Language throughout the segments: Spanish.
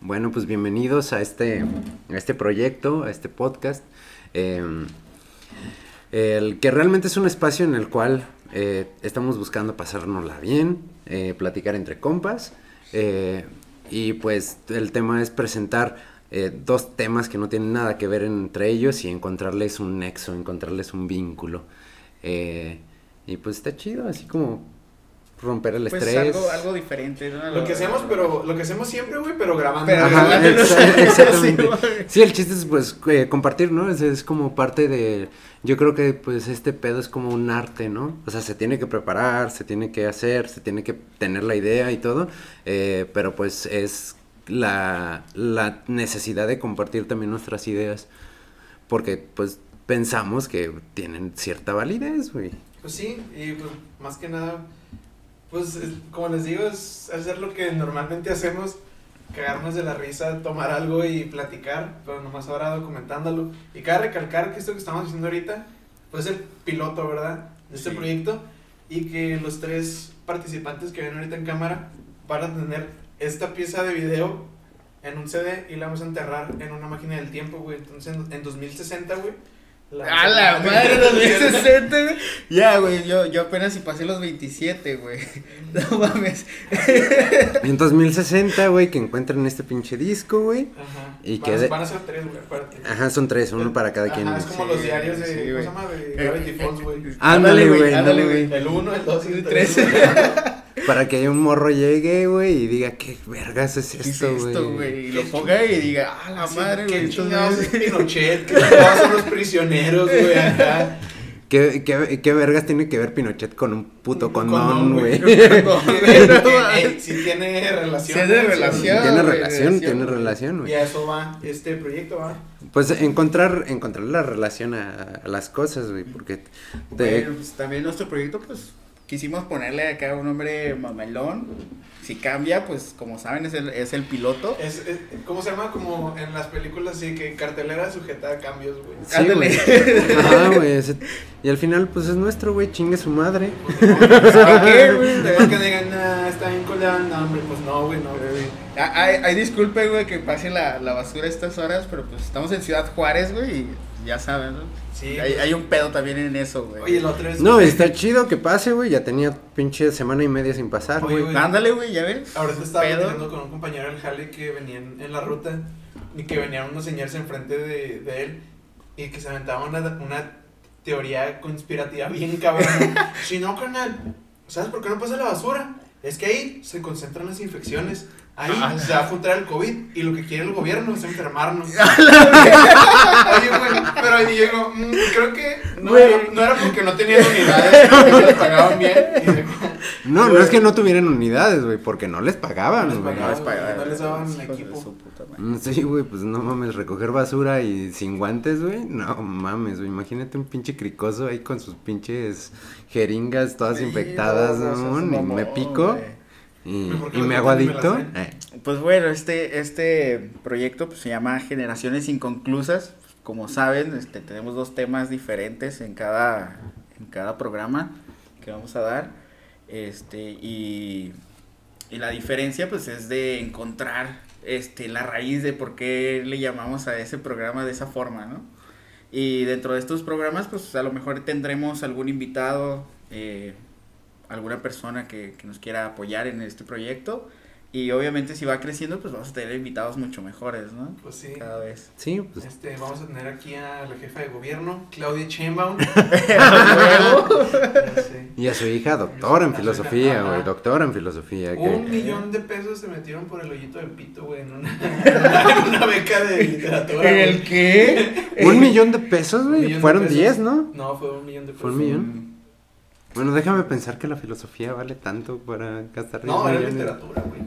Bueno, pues bienvenidos a este, este proyecto, a este podcast. eh, el que realmente es un espacio en el cual eh, estamos buscando pasárnosla bien, eh, platicar entre compas. eh, y pues el tema es presentar dos temas que no tienen nada que ver entre ellos y encontrarles un nexo, encontrarles un vínculo. Y pues está chido, así como romper el Pues estrés. algo, algo diferente, ¿no? Lo que hacemos, pero lo que hacemos siempre, güey, pero grabando. Pero Ajá, grabándolo. exa- exactamente. Sí, el chiste es pues eh, compartir, ¿no? Es, es como parte de, yo creo que pues este pedo es como un arte, ¿no? O sea, se tiene que preparar, se tiene que hacer, se tiene que tener la idea y todo, eh, pero pues es la, la necesidad de compartir también nuestras ideas, porque pues pensamos que tienen cierta validez, güey. Pues sí, y pues más que nada, pues es- como les digo, es hacer lo que normalmente hacemos, cagarnos de la risa, tomar algo y platicar, pero nomás ahora documentándolo. Y cabe recalcar que esto que estamos haciendo ahorita, pues es el piloto, ¿verdad? De este Sí. proyecto, y que los tres participantes que ven ahorita en cámara van a tener esta pieza de video en un CD y la vamos a enterrar en una máquina del tiempo, güey. Entonces en, en 2060, güey. Vamos A la madre, 2060, güey. Ya, güey, yo, yo apenas si pasé los 27, güey. No mames. Y en 2060, güey, que encuentren este pinche disco, güey. Ajá. Y van, que de- van a ser tres, güey, aparte. Ajá, son tres, uno para cada quien. Ajá, güey. es como Sí, los diarios de. sí, ¿Cómo se güey. llama? De Gravity Falls, güey. Ándale, güey, ándale, güey. El 1, el 2 y el Tres. 3. Para que un morro llegue, güey, y diga, ¿qué vergas es ¿Qué es esto, güey? güey? Y lo ponga y diga, ah, la madre, ¿Qué güey. chingados es entonces- Pinochet? ¿Qué chingados son los prisioneros, güey? Acá. ¿Qué, qué, qué vergas tiene que ver Pinochet con un puto condón, güey? ey, Sí tiene relación. Tiene relación. Tiene relación, tiene güey. relación, Y güey. a eso va este proyecto, va. Pues encontrar, encontrar la relación a, a las cosas, güey, porque te- Bueno, pues también nuestro proyecto, pues quisimos ponerle acá un nombre mamelón. Si cambia, pues como saben, es el, es el piloto. Es, es- ¿Cómo se llama? Como en las películas, así que cartelera sujeta a cambios, güey. Sí, Ándale. güey. Ajá, güey. Y al final, pues es nuestro, güey, chingue su madre. ¿Para qué, güey? Que digan, nah, está bien colado, no, hombre, pues no, güey, no, güey. Ah, Ay, ay, disculpe, güey, que pase la, la basura a estas horas, pero pues estamos en Ciudad Juárez, güey, y ya saben, ¿no? Sí, hay, pues. hay un pedo también en eso, güey. Oye, la otra vez. No, está chido que pase, güey. Ya tenía pinche semana y media sin pasar, Oye, güey. Ándale, güey, ya ves. Ahorita estaba Pedo. platicando con un compañero del Jale que venían en la ruta y que venían unos señores enfrente de, de él y que se aventaban una, una teoría conspirativa bien cabrón. si no, carnal, ¿sabes por qué no pasa la basura? Es que ahí se concentran las infecciones. Ahí Ah, se va a juntar el COVID y lo que quiere el gobierno es enfermarnos. Oye, güey, pero ahí digo, mm, creo que no, Güey. no, no era porque no tenían unidades, porque les pagaban bien. Y No, no es que no tuvieran unidades, güey, porque no les No pagaban, les güey. pagaban. no les daban de equipo. Mm, Sí, güey, pues no mames, recoger basura y sin guantes, güey. No mames, güey. Imagínate un pinche cricoso ahí con sus pinches jeringas todas Sí, infectadas, no, Y me pico güey. Y, que y me hago adicto. Eh, Pues bueno, este, este proyecto pues, se llama Generaciones Inconclusas. Como saben, este, tenemos dos temas diferentes en cada, en cada programa que vamos a dar. Este, y, y la diferencia pues es de encontrar este, la raíz de por qué le llamamos a ese programa de esa forma, ¿no? Y dentro de estos programas pues a lo mejor tendremos algún invitado, eh, alguna persona que, que nos quiera apoyar en este proyecto. Y obviamente si va creciendo, pues vamos a tener invitados mucho mejores, ¿no? Pues sí. Cada vez. Sí, pues. Este, vamos a tener aquí a la jefa de gobierno, Claudia Sheinbaum. Y a su hija, doctora en filosofía, güey. Doctora en filosofía. que- Un millón de pesos se metieron por el hoyito del pito, güey, en una, en una beca de literatura. ¿El güey. qué? Un millón de pesos, güey. Fueron pesos. 10, ¿no? No, fue un millón de pesos. ¿Fue un millón? Bueno, déjame pensar que la filosofía vale tanto para gastar 10 No, era millones. literatura, güey.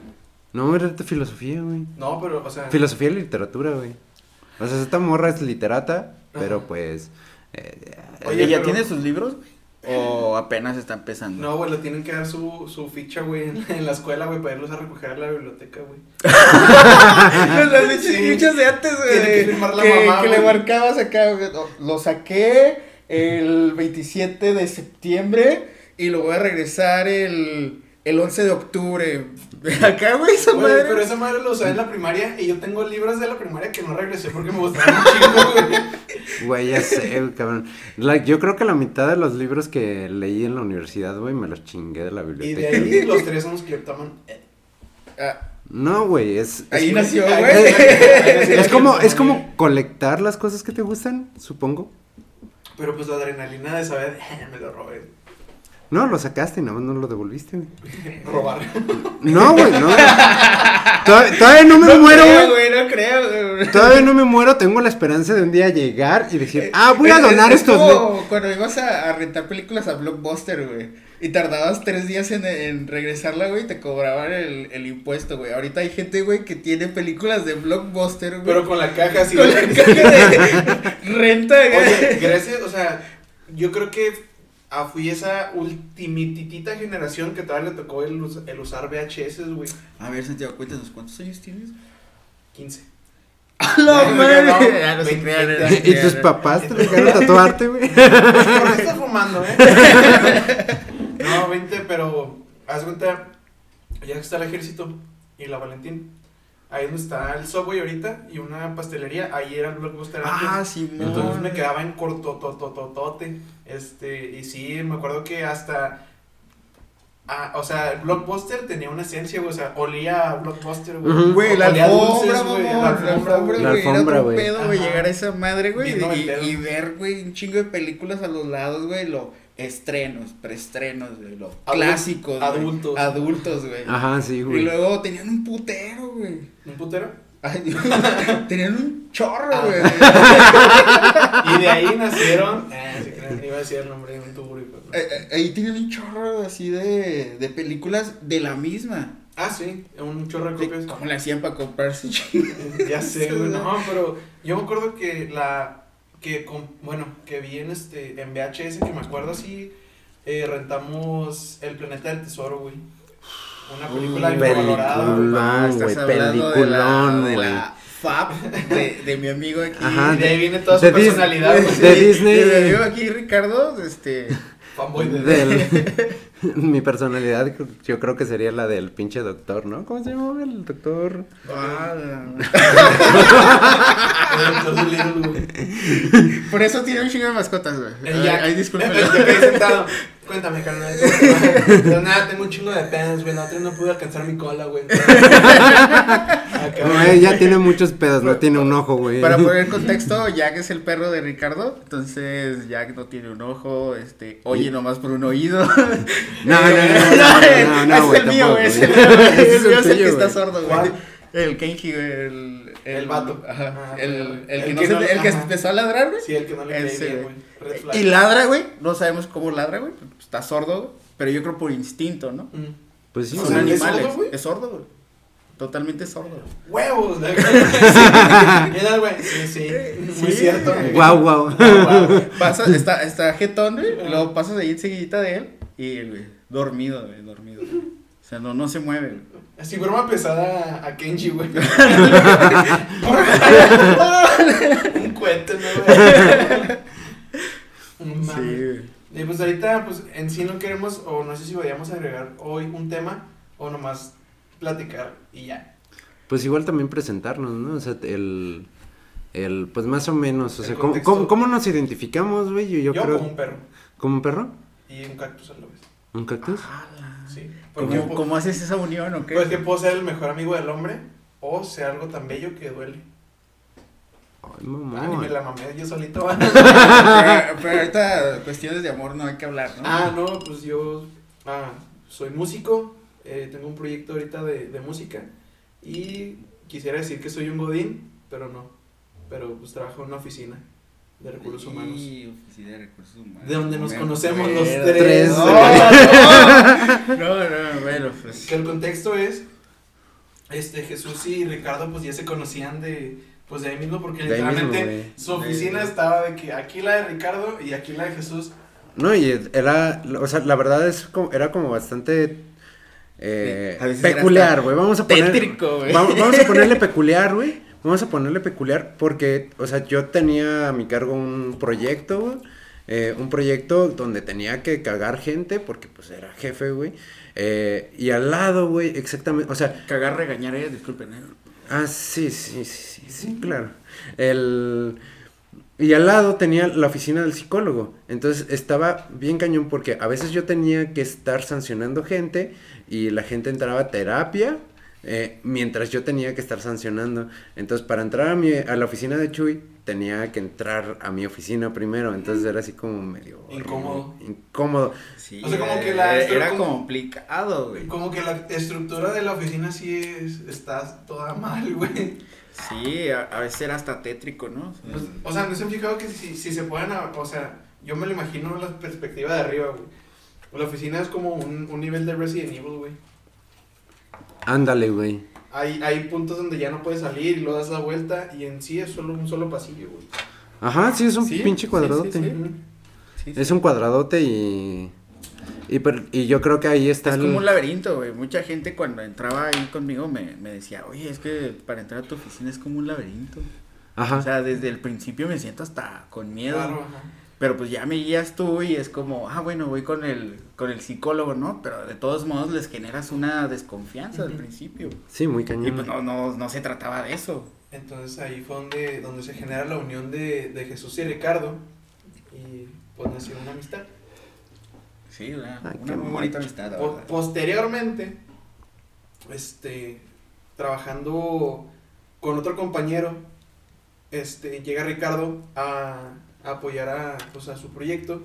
No, era de filosofía, güey. No, pero, o sea. Filosofía y literatura, güey. O sea, esta morra es literata, pero pues. eh, Oye, ¿ya pero- tiene sus libros? güey? ¿O apenas está empezando? No, güey, le tienen que dar su, su ficha, güey, en, en la escuela, güey, para irlos a recoger a la biblioteca, güey. Las fichas de antes, güey. Tiene que firmar la mamá, que güey. le marcabas acá, güey, Lo, lo saqué el 27 de septiembre y lo voy a regresar el el 11 de octubre. Acá, güey, esa Güey, madre. pero esa madre lo usaba en la primaria y yo tengo libros de la primaria que no regresé porque me gustaban un chingo, güey. Güey, ya sé, güey, cabrón. La- yo creo que la mitad de los libros que leí en la universidad, güey, me los chingué de la Y de biblioteca. ahí los tres son los que toman. Ah, No, güey, es... ahí es, nació, Ahí güey. nació, ahí nació. es como, es como colectar las cosas que te gustan, supongo. Pero pues la adrenalina de saber, me lo robé. No, lo sacaste y nada más no lo devolviste, güey. Robar. No, güey, no. Todavía, todavía no me No muero, creo, güey. no creo, güey. Todavía no me muero, tengo la esperanza de un día llegar y decir, ah, voy a Es- donar es estos. como cuando ibas a, a rentar películas a Blockbuster, güey. Y tardabas tres días en, en regresarla, güey, y te cobraban el, el impuesto, güey. Ahorita hay gente, güey, que tiene películas de Blockbuster, güey. Pero con la caja así. con la de- caja de renta, güey. Oye, gracias, o sea, yo creo que ah, fui esa ultimititita generación que todavía le tocó el, us- el usar VHS, güey. A ver, Santiago, cuéntanos, ¿cuántos años tienes? 15. ¡No, No, madre! ¿Y tus papás te dejaron tatuarte, güey? ¿Por qué estás fumando, eh? No, 20, pero haz cuenta, ya está el ejército y la Valentín. Ahí donde está el Subway ahorita y una pastelería, ahí era el Blockbuster antes. Ah, sí, Entonces me quedaba en cortotototote. Este, y sí, me acuerdo que hasta. Ah, o sea, el Blockbuster tenía una esencia, güey. O sea, olía a Blockbuster, güey. Güey, la alfombra, güey, la alfombra, güey. La güey, era güey. pedo, güey, llegar a esa madre, güey, y, y ver, güey, un chingo de películas a los lados, güey, lo estrenos, preestrenos, güey, lo Adul- clásicos, güey, adultos. adultos, güey. Ajá, sí, Y güey. luego tenían un putero, güey. ¿Un putero? Ay, Dios, tenían un chorro, Ah. güey. Y de ahí nacieron. Ah, sí, creo, iba a decir el nombre de un tubo. Eh, eh, Ahí tenían un chorro así de, de películas de la misma. Ah, sí, un chorro de copias. ¿Cómo le hacían para comprarse? Ya sé, güey. No, pero yo me acuerdo que la. Que con, Bueno, que vi en este. En VHS, que me acuerdo así. eh, rentamos El Planeta del Tesoro, güey. Una película infravalorada, güey. Peliculón, Ah, güey, hablando de peliculón, la, Fab de, de mi amigo aquí. Ajá, Y de ahí viene toda su de Dis- personalidad, güey. de Disney. De mi amigo aquí, Ricardo, este... Fanboy de Del- mi personalidad, yo creo que sería la del pinche doctor, ¿no? ¿Cómo se llama el doctor? ah, El Doctor Dolittle, güey. por eso tiene un chingo de mascotas, güey. El El ahí sentado. Cuéntame, carnal. Pero nada, tengo un chingo de penas, güey. La otra no pude alcanzar mi cola, güey. Acá, Güey, ya tiene muchos pedos, no tiene un ojo, güey. Para poner contexto, Jack es el perro de Ricardo, entonces Jack no tiene un ojo, este, oye nomás por un oído. No, no, no, no, no, no, es güey, el mío, tampoco, güey, es güey. el mío, Ese es es el el mío, es el que tuyo, está güey. sordo, güey. ¿Cuál? El Kenji, güey, el, El vato. Ajá, Ah, el, el- el que el no que se- no- el que empezó a ladrar, güey. Sí, el que no le cae Ese, bien, güey. güey. Y ladra, güey, no sabemos cómo ladra, güey, está sordo, güey, pero yo creo por instinto, ¿no? Mm. Pues sí, Son sea, güey. ¿es animales, sordo, güey? es sordo, güey, totalmente sordo. Huevos. güey. Mira, güey. Sí, sí. Muy Sí. cierto. güey. Guau, guau. Guau, guau. Pasa, está, está jetón, güey, y luego pasas ahí enseguidita de él y él, güey, dormido, güey, dormido. O sea, no, no se mueve, güey. Así broma pesada a Kenji, güey. Un cuento, ¿no, güey? Un mame. Sí, güey. Y pues ahorita, pues en sí no queremos, o no sé si vayamos a agregar hoy un tema, o nomás platicar y ya. Pues igual también presentarnos, ¿no? O sea, el, el pues más o menos, o El sea, ¿cómo, cómo, cómo nos identificamos, güey? Yo, yo, Yo, creo, como un perro ¿como un perro? y un cactus a la vez. ¿Un cactus? Sí. Porque, ¿Cómo, cómo haces esa unión o qué? pues que puedo ser el mejor amigo del hombre, o ser algo tan bello que duele. Ay, Ah, ni me la mamé yo solito. pero, pero ahorita cuestiones de amor no hay que hablar, ¿no? Ah, no, pues yo ah, soy músico, eh, tengo un proyecto ahorita de, de música y quisiera decir que soy un godín, pero no, pero pues trabajo en una oficina de recursos humanos. Y oficina de recursos humanos. De donde nos conocemos acuerdo. los tres. Tres, No, no, no, no, bueno, pues. Que el contexto es, este, Jesús y Ricardo pues ya se conocían de, pues de ahí mismo porque De ahí mismo, literalmente su oficina De- estaba de que aquí la de Ricardo y aquí la de Jesús. No, y era, o sea, la verdad es como, era como bastante eh, peculiar, güey. Vamos a poner, tétrico, güey. Vamos, vamos a ponerle peculiar, güey. Vamos a ponerle peculiar porque, o sea, yo tenía a mi cargo un proyecto, güey, eh, un proyecto donde tenía que cagar gente, porque pues era jefe, güey. Eh, y al lado, güey, exactamente, o sea... Cagar, regañar, eh, disculpen. eh. Ah, sí, sí, sí, sí, sí, claro. El... Y al lado tenía la oficina del psicólogo. Entonces estaba bien cañón porque a veces yo tenía que estar sancionando gente y la gente entraba a terapia eh, mientras yo tenía que estar sancionando. Entonces para entrar a, mi, a la oficina de Chuy tenía que entrar a mi oficina primero. Entonces era así como medio... horrible, Incómodo. Incómodo. Sí, O sea, como eh, que la- era como- complicado, güey. Como que la estructura de la oficina sí es, está toda mal, güey. Sí, a, a veces era hasta tétrico, ¿no? Pues, O sea, ¿no se han fijado que si, si se pueden, a- o sea, yo me lo imagino en la perspectiva de arriba, güey. La oficina es como un, un nivel de Resident Evil, güey. Ándale, güey. Hay, hay puntos donde ya no puedes salir y lo das la vuelta y en sí es solo un solo pasillo, güey. Ajá, sí, es un Sí, pinche cuadradote. sí, sí. Ujú. Sí, Es un cuadradote y... Y, per- y yo creo que ahí está Es el- como un laberinto, güey. Mucha gente cuando entraba ahí conmigo me, me decía, oye, es que para entrar a tu oficina es como un laberinto. Ajá. O sea, desde el principio me siento hasta con miedo. Claro, ajá. Pero pues ya me guías tú y es como, ah, bueno, voy con el, con el psicólogo, ¿no? Pero de todos modos les generas una desconfianza al principio. Sí, muy cañón. Y pues no, no, no se trataba de eso. Entonces ahí fue donde, donde se genera la unión de, de Jesús y Ricardo y pues nació una amistad. Sí, una, Ay, una qué muy bonita amistad, Po- posteriormente, este, trabajando con otro compañero, este, llega Ricardo a, a apoyar a, pues, a su proyecto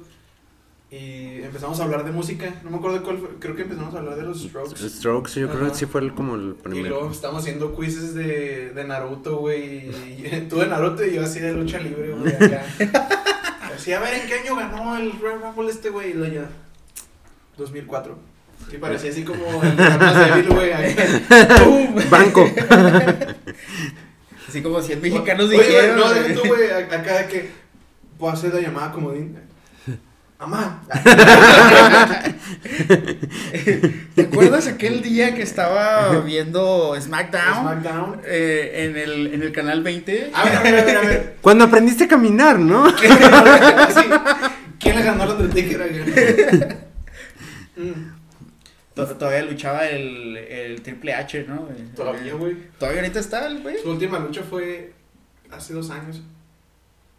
y empezamos a hablar de música. No me acuerdo de cuál fue, creo que empezamos a hablar de los Strokes. Strokes, yo creo Ajá. que sí fue el- como el Y primero. luego estamos haciendo quizzes de, de Naruto, güey. y- Tú de Naruto y yo así de lucha libre, güey. Así, a ver, ¿en qué año ganó el Royal Rumble este, güey? Y luego ya, 2004. Y parecía así como el más débil, güey. Banco. Así como 100 mexicanos Oye, dijeron. no, güey. deja tú, güey, acá que puedo hacer la llamada comodín. Amá. ¿Te acuerdas aquel día que estaba viendo SmackDown? SmackDown. eh, en, el, en el canal 20. A ver, a ver, a ver, a ver. Cuando aprendiste a caminar, ¿no? Sí. ¿Quién le ganó al Undertaker Todavía luchaba el, el Triple H, ¿no? Todavía, güey. Todavía ahorita está el güey. Su última lucha fue hace dos años.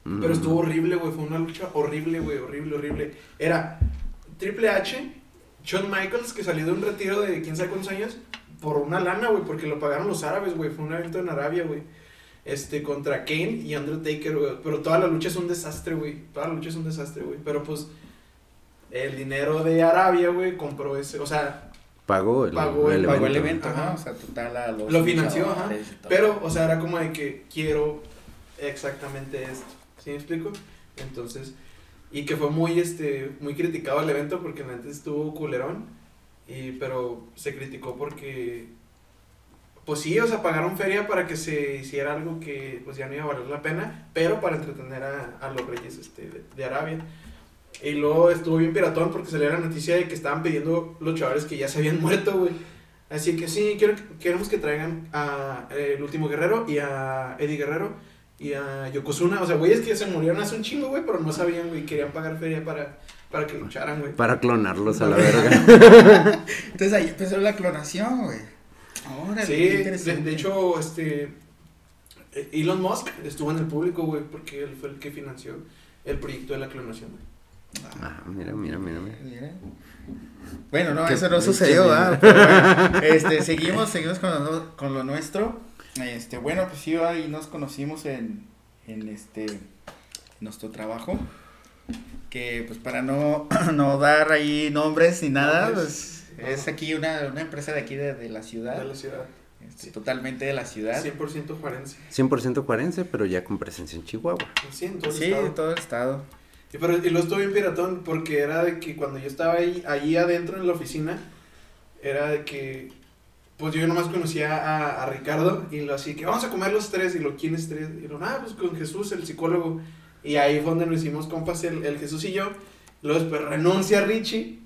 Mm. Pero estuvo horrible, güey. Fue una lucha horrible, güey. Horrible, horrible. Era Triple H, Shawn Michaels, que salió de un retiro de quién sabe cuántos años, por una lana, güey, porque lo pagaron los árabes, güey. Fue un evento en Arabia, güey. Este, contra Kane y Undertaker, güey. Pero toda la lucha es un desastre, güey. Toda la lucha es un desastre, güey. Pero pues, el dinero de Arabia, güey, compró ese. O sea, Pagó el, Pagó el- Pagó el evento, Ajá. O sea, total a los. Lo financió, ajá. Pero, o sea, era como de que quiero exactamente esto. ¿Sí me explico? Entonces, y que fue muy, este, muy criticado el evento porque antes estuvo culerón. Y, pero se criticó porque, pues sí, o sea, pagaron feria para que se hiciera algo que, pues ya no iba a valer la pena, pero para entretener a, a los reyes, este, de, de Arabia. Y luego estuvo bien piratón porque salió la noticia de que estaban pidiendo los chavales que ya se habían muerto, güey. Así que sí, quiero, queremos que traigan a eh, El Último Guerrero y a Eddie Guerrero y a Yokozuna. O sea, güeyes que se murieron hace un chingo, güey, pero no sabían, güey, querían pagar feria para, para que lucharan, güey. Para clonarlos a la verga. Entonces ahí empezó la clonación, güey. Ahora, Sí, de, de hecho, este, eh, Elon Musk estuvo en el público, güey, porque él fue el que financió el proyecto de la clonación, güey. Ah, mira, mira, mira, mira. Mira. Bueno, no, eso no sucedió. ¿verdad? Pero bueno, este, seguimos, seguimos con lo, con lo nuestro. Este, bueno, pues sí, ahí nos conocimos en, en este, nuestro trabajo. Que pues para no, no dar ahí nombres ni nada, pues no. es aquí una, una empresa de aquí de, de la ciudad. De la ciudad. este, totalmente de la ciudad. 100% juarense. 100% cuarense, pero ya con presencia en Chihuahua. Sí, en todo el Sí, estado. de todo el estado. Y, pero, y lo estuve bien piratón porque era de que cuando yo estaba ahí, ahí adentro en la oficina, era de que, pues yo nomás conocía a, a Ricardo y lo así que vamos a comer los tres y lo, ¿quién es tres? Y lo, ah, pues con Jesús, el psicólogo. Y ahí fue donde nos hicimos compas el, el Jesús y yo. Luego después renuncia Richie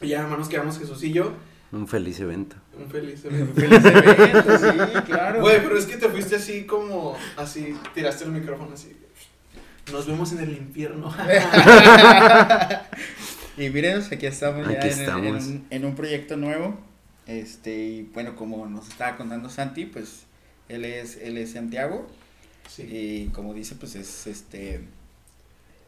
y ya nomás nos quedamos Jesús y yo. Un feliz evento. Un feliz. Feliz evento, sí, claro. Güey, pero es que te fuiste así como, así, tiraste el micrófono así. nos vemos en el infierno. y mírenos, aquí estamos ya Aquí en, en estamos. un, en un proyecto nuevo. Este, y bueno, como nos estaba contando Santi, pues él es, él es Santiago. Sí. Y como dice, pues es este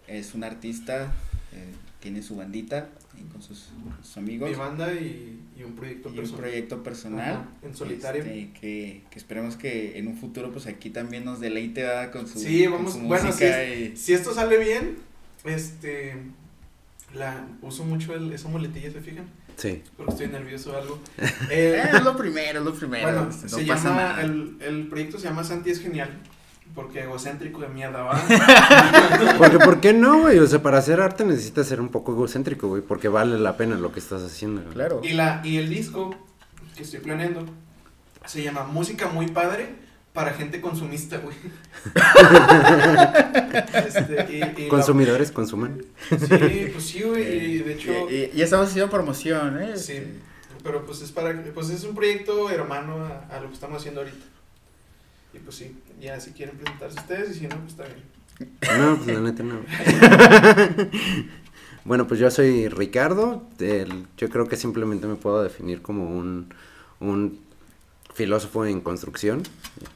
es un artista, eh, tiene su bandita ahí con sus, sus amigos Mi banda y, y un proyecto y un personal. proyecto personal. Ajá, en solitario. este, que, que esperemos que en un futuro pues aquí también nos deleite ¿verdad? con su, Sí, vamos- su bueno, música y- Si esto sale bien, este. La, uso mucho el, esa muletilla, ¿se fijan? Sí. Porque estoy nervioso o algo. Eh, Eh, es lo primero, es lo primero. bueno, no se pasa llama, nada. el, el proyecto se llama Santi es genial. Porque egocéntrico de mierda, ¿va? Porque, ¿por qué no, güey? O sea, para hacer arte necesitas ser un poco egocéntrico, güey, porque vale la pena lo que estás haciendo. güey. Claro. y, la, y el disco que estoy planeando se llama Música Muy Padre para gente consumista, güey. Este, y- y la- Consumidores consuman. Sí, pues sí, güey. Y de hecho. Y, y- y estamos haciendo promoción, ¿eh? Sí, Este, pero pues es para, pues es un proyecto hermano a, a lo que estamos haciendo ahorita. Y pues sí, ya si quieren presentarse ustedes y si no, pues está bien. No, pues la neta no. bueno, pues yo soy Ricardo. el- yo creo que simplemente me puedo definir como un, un filósofo en construcción.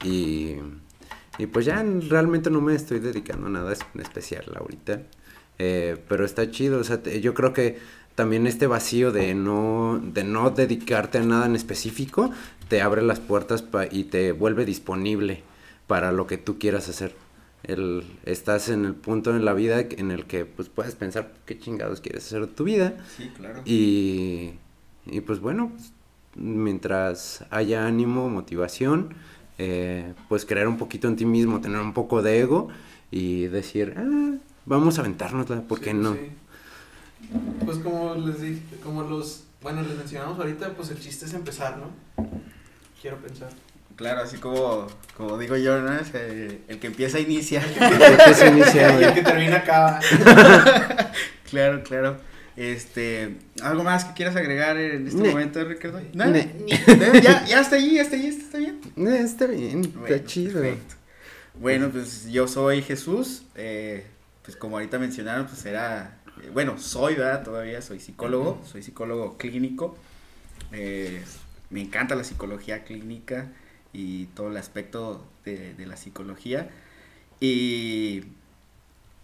Y, y pues ya realmente no me estoy dedicando a nada es- especial ahorita. Eh, pero está chido. O sea, te- yo creo que también este vacío de no, de no dedicarte a nada en específico te abre las puertas pa- y te vuelve disponible para lo que tú quieras hacer. El, estás en el punto en la vida en el que pues puedes pensar qué chingados quieres hacer de tu vida sí, claro. y, y pues bueno, pues, mientras haya ánimo, motivación, eh, pues creer un poquito en ti mismo, tener un poco de ego y decir, ah, vamos a aventárnosla, ¿por qué Sí, no? sí. Pues como les dije, como los, bueno, les mencionamos ahorita, pues el chiste es empezar, ¿no? Quiero pensar. Claro, así como, como digo yo, ¿no? Es, el que empieza inicia. ¿Por qué se inicia, y güey? el que termina acaba. claro, claro. Este, ¿algo más que quieras agregar en este Ne. momento, Ricardo? Ne. Ne, Ya, ya está ahí, ya está ahí, está bien. Está bien, Bueno, está chido. perfecto. Bueno, pues yo soy Jesús. eh, pues como ahorita mencionaron, pues era. eh, bueno, soy, ¿verdad? Todavía soy psicólogo. Soy psicólogo clínico. eh, me encanta la psicología clínica y todo el aspecto de, de la psicología. Y.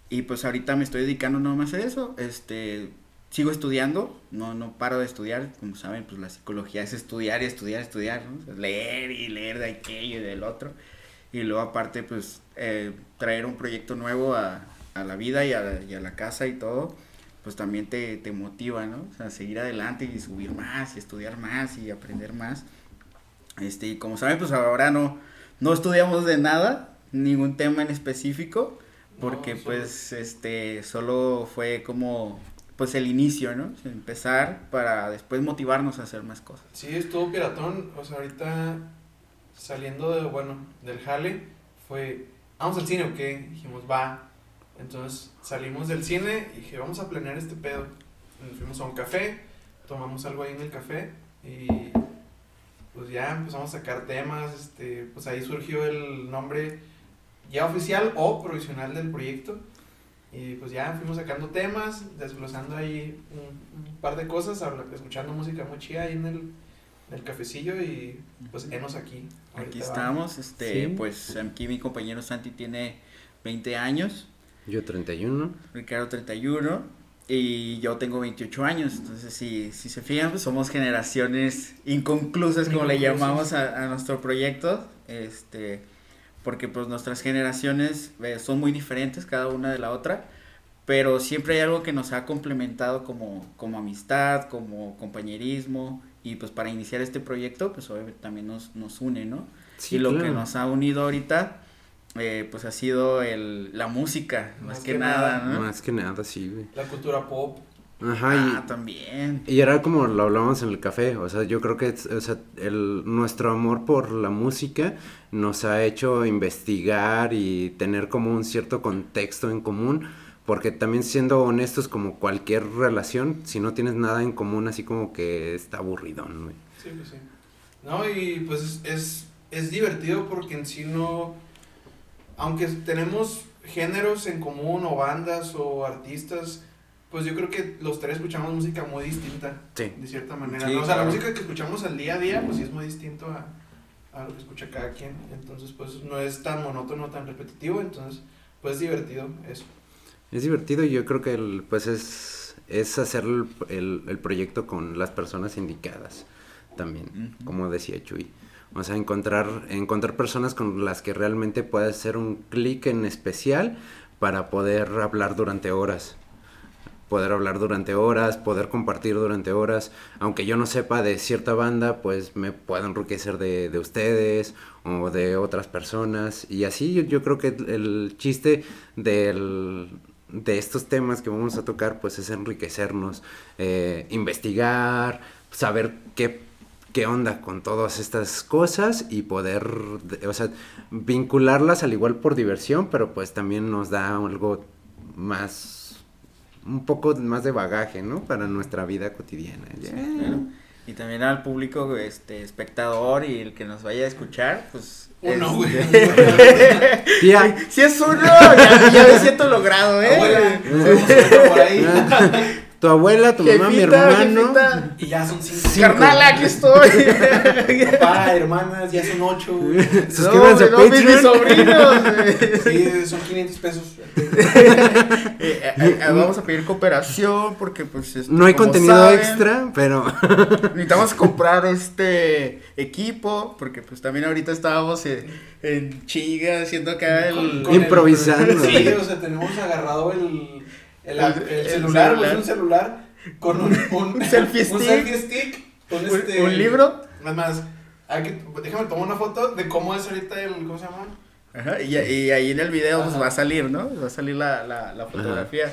Y pues ahorita me estoy dedicando nada más a eso. Este. Sigo estudiando, no, no paro de estudiar, como saben, pues la psicología es estudiar y estudiar, estudiar, ¿no? O sea, leer y leer de aquello y del otro. Y luego aparte pues eh, traer un proyecto nuevo a, a la vida y a, y a la casa y todo pues también te, te motiva no o sea seguir adelante y subir más y estudiar más y aprender más. Este y como saben pues ahora no no estudiamos de nada ningún tema en específico porque No, pues este solo fue como pues el inicio no empezar para después motivarnos a hacer más cosas Sí, estuvo piratón. O sea, ahorita saliendo de, bueno, del jale, fue, ¿vamos al cine o qué? Dijimos, va. Entonces salimos del cine y dije, vamos a planear este pedo. Fuimos a un café, tomamos algo ahí en el café y pues ya empezamos a sacar temas. Este, pues ahí surgió el nombre ya oficial o provisional del proyecto. Y pues ya fuimos sacando temas, desglosando ahí un, un par de cosas, escuchando música muy chida ahí en el, en el cafecillo y pues enos aquí. Aquí estamos, este, Sí. pues aquí mi compañero Santi tiene 20 años, Yo 31. Ricardo 31 y yo tengo 28 años, entonces si, si se fijan, pues somos generaciones inconclusas, como le llamamos a, a nuestro proyecto, este, porque pues nuestras generaciones eh, son muy diferentes cada una de la otra, pero siempre hay algo que nos ha complementado como, como amistad, como compañerismo, y pues para iniciar este proyecto, pues obviamente también nos, nos une, ¿no? Sí, y lo que claro. nos ha unido ahorita, eh, pues ha sido el, la música, más, Más que, que nada, nada. ¿no? Más que nada, sí, güey. La cultura pop. Ajá, Ah, y, también. Y era como lo hablábamos en el café, o sea, yo creo que o sea, el, nuestro amor por la música nos ha hecho investigar y tener como un cierto contexto en común, porque también siendo honestos como cualquier relación, si no tienes nada en común, así como que está aburridón, güey. Sí, pues sí. No, y pues es, es, es divertido porque en sí no. Aunque tenemos géneros en común o bandas o artistas, pues yo creo que los tres escuchamos música muy distinta, Sí. de cierta manera. Sí, ¿no? O sea, la música que escuchamos al día a día, pues sí es muy distinto a, a lo que escucha cada quien. Entonces, pues no es tan monótono, tan repetitivo, entonces, pues es divertido eso. Es divertido y yo creo que el, pues es, es hacer el, el- el proyecto con las personas indicadas también, como decía Chuy. O sea, encontrar, encontrar personas con las que realmente puedas hacer un clic en especial para poder hablar durante horas. Poder hablar durante horas, poder compartir durante horas. Aunque yo no sepa de cierta banda, pues me puedo enriquecer de, de ustedes o de otras personas. Y así yo, yo creo que el, chiste del, de estos temas que vamos a tocar, pues es enriquecernos, eh, investigar, saber qué, qué onda con todas estas cosas y poder, de- o sea, vincularlas al igual por diversión, pero pues también nos da algo más, un poco más de bagaje, ¿no? Para nuestra vida cotidiana. Yeah. Claro. Y también al público, este, espectador y el que nos vaya a escuchar, pues. Uno, güey. este- Tía, Si es uno, ya, ya me siento logrado, ¿eh? Abuela, por ahí. tu abuela, tu mamá, mi hermano. jefita. Y ya son cinco. Carnal, aquí estoy. Papá, hermanas, ya son ocho. güey. Suscríbanse no, a no, mis- mis Patreon. sobrinos. güey. Sí, son 500 pesos. Eh, eh, eh, vamos a pedir cooperación porque pues No hay contenido saben, extra, pero Necesitamos comprar este equipo porque pues también ahorita estábamos en, en chinga haciendo acá el Con el- Improvisando. Sí, o sea, tenemos agarrado el, el, el, El- el celular, celular. un celular con un, un, Un selfie un stick. selfie stick, un, un, este, un libro Nada más, déjame tomar una foto de cómo es ahorita el, ¿cómo se llama? Ajá, y, y ahí en el video pues va a salir, ¿no? Va a salir la, la, la fotografía.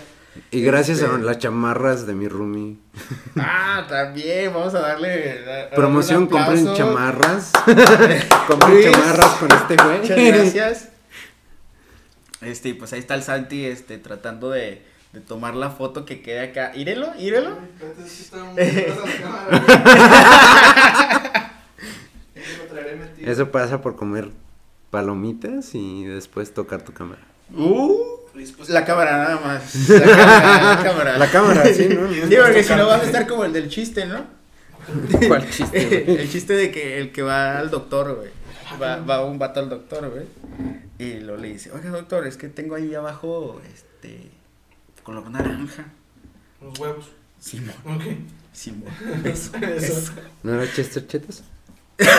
y gracias a Este- las chamarras de mi roomie. Ah, también, vamos a darle. a- a darle Promoción, un compren chamarras. compren Luis, chamarras con este güey. Muchas gracias. Este, y pues ahí está el Santi, este, tratando de, de tomar la foto que quede acá. Írelo, írelo. Eso pasa por comer palomitas y después tocar tu cámara. Uh, la cámara nada más. La cámara, la cámara. La cámara, sí, ¿no? Sí, porque si no vas a estar como el del chiste, ¿no? ¿Cuál chiste, güey? el chiste de que el que va al doctor, güey. Va, va un vato al doctor, güey. Y lo le dice, oiga doctor, es que tengo ahí abajo, este, color naranja. Los huevos. Simón, Ok. Simón. Eso, Eso. ¿No era Chester. ¡Ya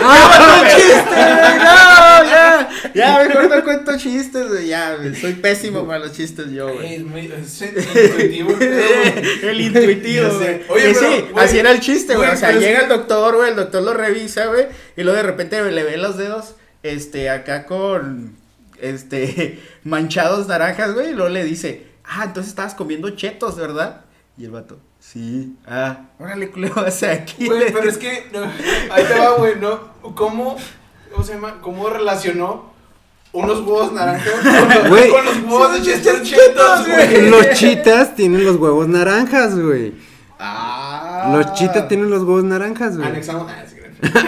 mató un chiste! ¡No! ¡Ya! Ya, mejor no cuento chistes, güey. Ya, güey, soy pésimo para los chistes yo, Ey, güey. Es muy es intuitivo. el pedo, güey. el intuitivo, güey. Oye, pero, sí, güey, así era el chiste, güey. O sea, llega el doctor, güey, el doctor lo revisa, güey, y luego de repente le ve los dedos, este, acá con, este, manchados naranjas, güey, y luego le dice, ah, entonces estabas comiendo chetos, ¿verdad? Y el vato, sí, ah, órale, culero, o sea, aquí. Güey, le- pero es que, no, ahí te va, güey, ¿no? ¿Cómo, cómo se llama? ¿Cómo relacionó unos huevos naranjas con los, Güey. con los huevos de Chester Chetos, güey? Los chitas tienen los huevos naranjas, güey. Ah. Los chitas tienen los huevos naranjas, güey. Anexamos, ah,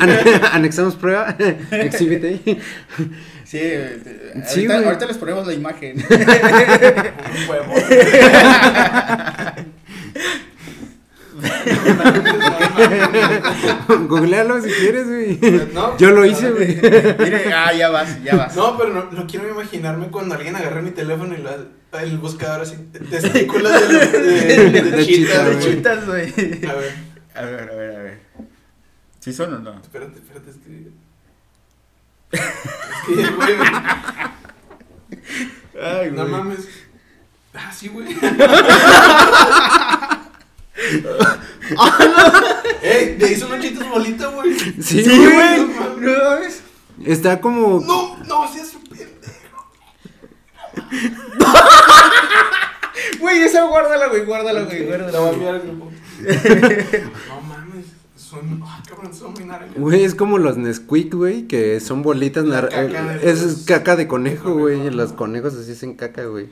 Ane- Anexamos prueba. Exhíbete. Sí, eh, ahorita, Sí, güey. ahorita les ponemos la imagen. un huevo. Googlealo si quieres, güey. No, Yo lo hice, güey. Mire, ah, ya vas, ya vas. No, pero no, no quiero imaginarme cuando alguien agarre mi teléfono y la, el buscador así, testículos de, de, de, De chitas, chitas, güey. A ver, A ver, a ver, a ver. ¿Sí son o no? espérate, espérate, es que... Es que, güey, Ay, no güey. mames. Ah, sí, güey. Ey, ahí son los chitos bolita, güey. Sí, Sí, güey. güey. No mames. Está como. No, no, sí es un pendejo. Güey, esa guárdala, güey, guárdala, güey, La voy a guárdala. enviar al grupo. No mames, son, ah, cabrón, son muy naranjas. Güey, es como los Nesquik, güey, que son bolitas La nar- caca de eh, Es los- caca de conejo, güey. conejo, Los conejos así hacen caca, güey.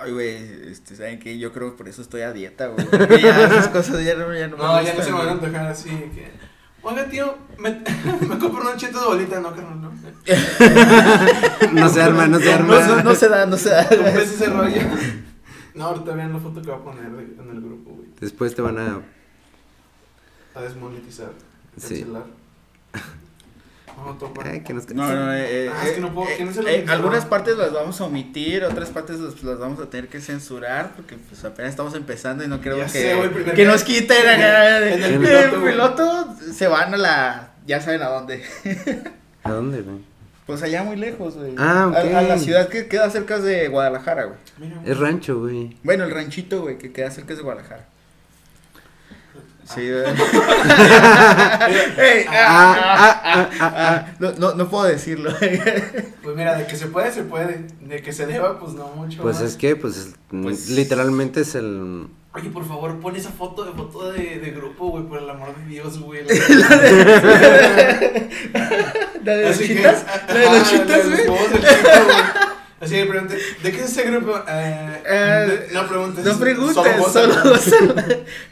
Ay, güey, este, ¿saben qué? Yo creo que por eso estoy a dieta, güey. Ya esas cosas ya no, ya no me No, ya no se me van a antojar así que. Oiga, tío, me, me compro una cheta de bolita. No, carnal, no. No se arma, no se No, arma. no, no se da, no se da. ¿Cómo ves ese rollo? No, ahorita vean la foto que va a poner en el grupo, güey. Después te van a... A desmonetizar. Sí. Cancelar. No, topa. Ay, que nos... No, no, eh, Ah, es que puedo- eh, ¿quién es el eh, algunas partes las vamos a omitir, otras partes las, las vamos a tener que censurar porque pues apenas estamos empezando y no creo Ya que, sé, que nos quiten En el el piloto, se van a la ya saben a dónde. ¿A dónde, güey? Pues allá muy lejos, güey. Ah, a, a la ciudad que queda cerca de Guadalajara, güey. Es rancho, güey. Bueno, el ranchito, güey, que queda cerca de Guadalajara. Sí, no, no, no puedo decirlo. Pues mira, de que se puede, se puede. De que se deba, pues no mucho. Pues más. es que, pues, es- Pues- literalmente es el... Oye, por favor, pon esa foto de foto de, de grupo, güey, por el amor de Dios, güey. La de chitas, la de los Ah, chitas, de los güey. Así que pregunté, ¿de qué es ese grupo? Eh, Eh, no preguntes. No preguntes, solo solo, gózalo. solo-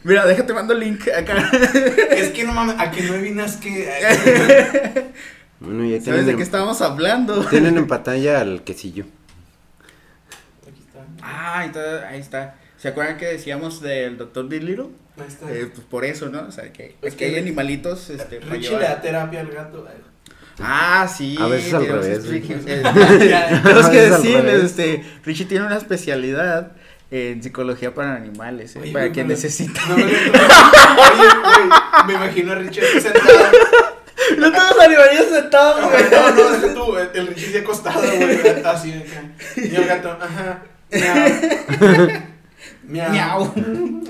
Mira, déjate mando el link acá. Es que no mames, a que no adivinas que. Bueno, ya ¿Sabes tienen, de qué estábamos hablando? tienen en pantalla al quesillo. Aquí está. Ah, ahí está, ahí está. ¿Se acuerdan que decíamos del Dr. Dolittle? Ahí está. Eh, pues por eso, ¿no? O sea, que, Es que que hay animalitos, este, Richie le da terapia al gato. Ah, sí. A veces al tenemos revés, Tenemos que decirles, este, Richie tiene una especialidad en psicología para animales, eh, Oye, para quien necesita. No me, Oye, güey, me imagino a Richie sentado. No todos animales sentados, No, güey. no, no, deja tú, el, el Richie acostado, güey, así acá. Y el gato, ajá, miau. Miau.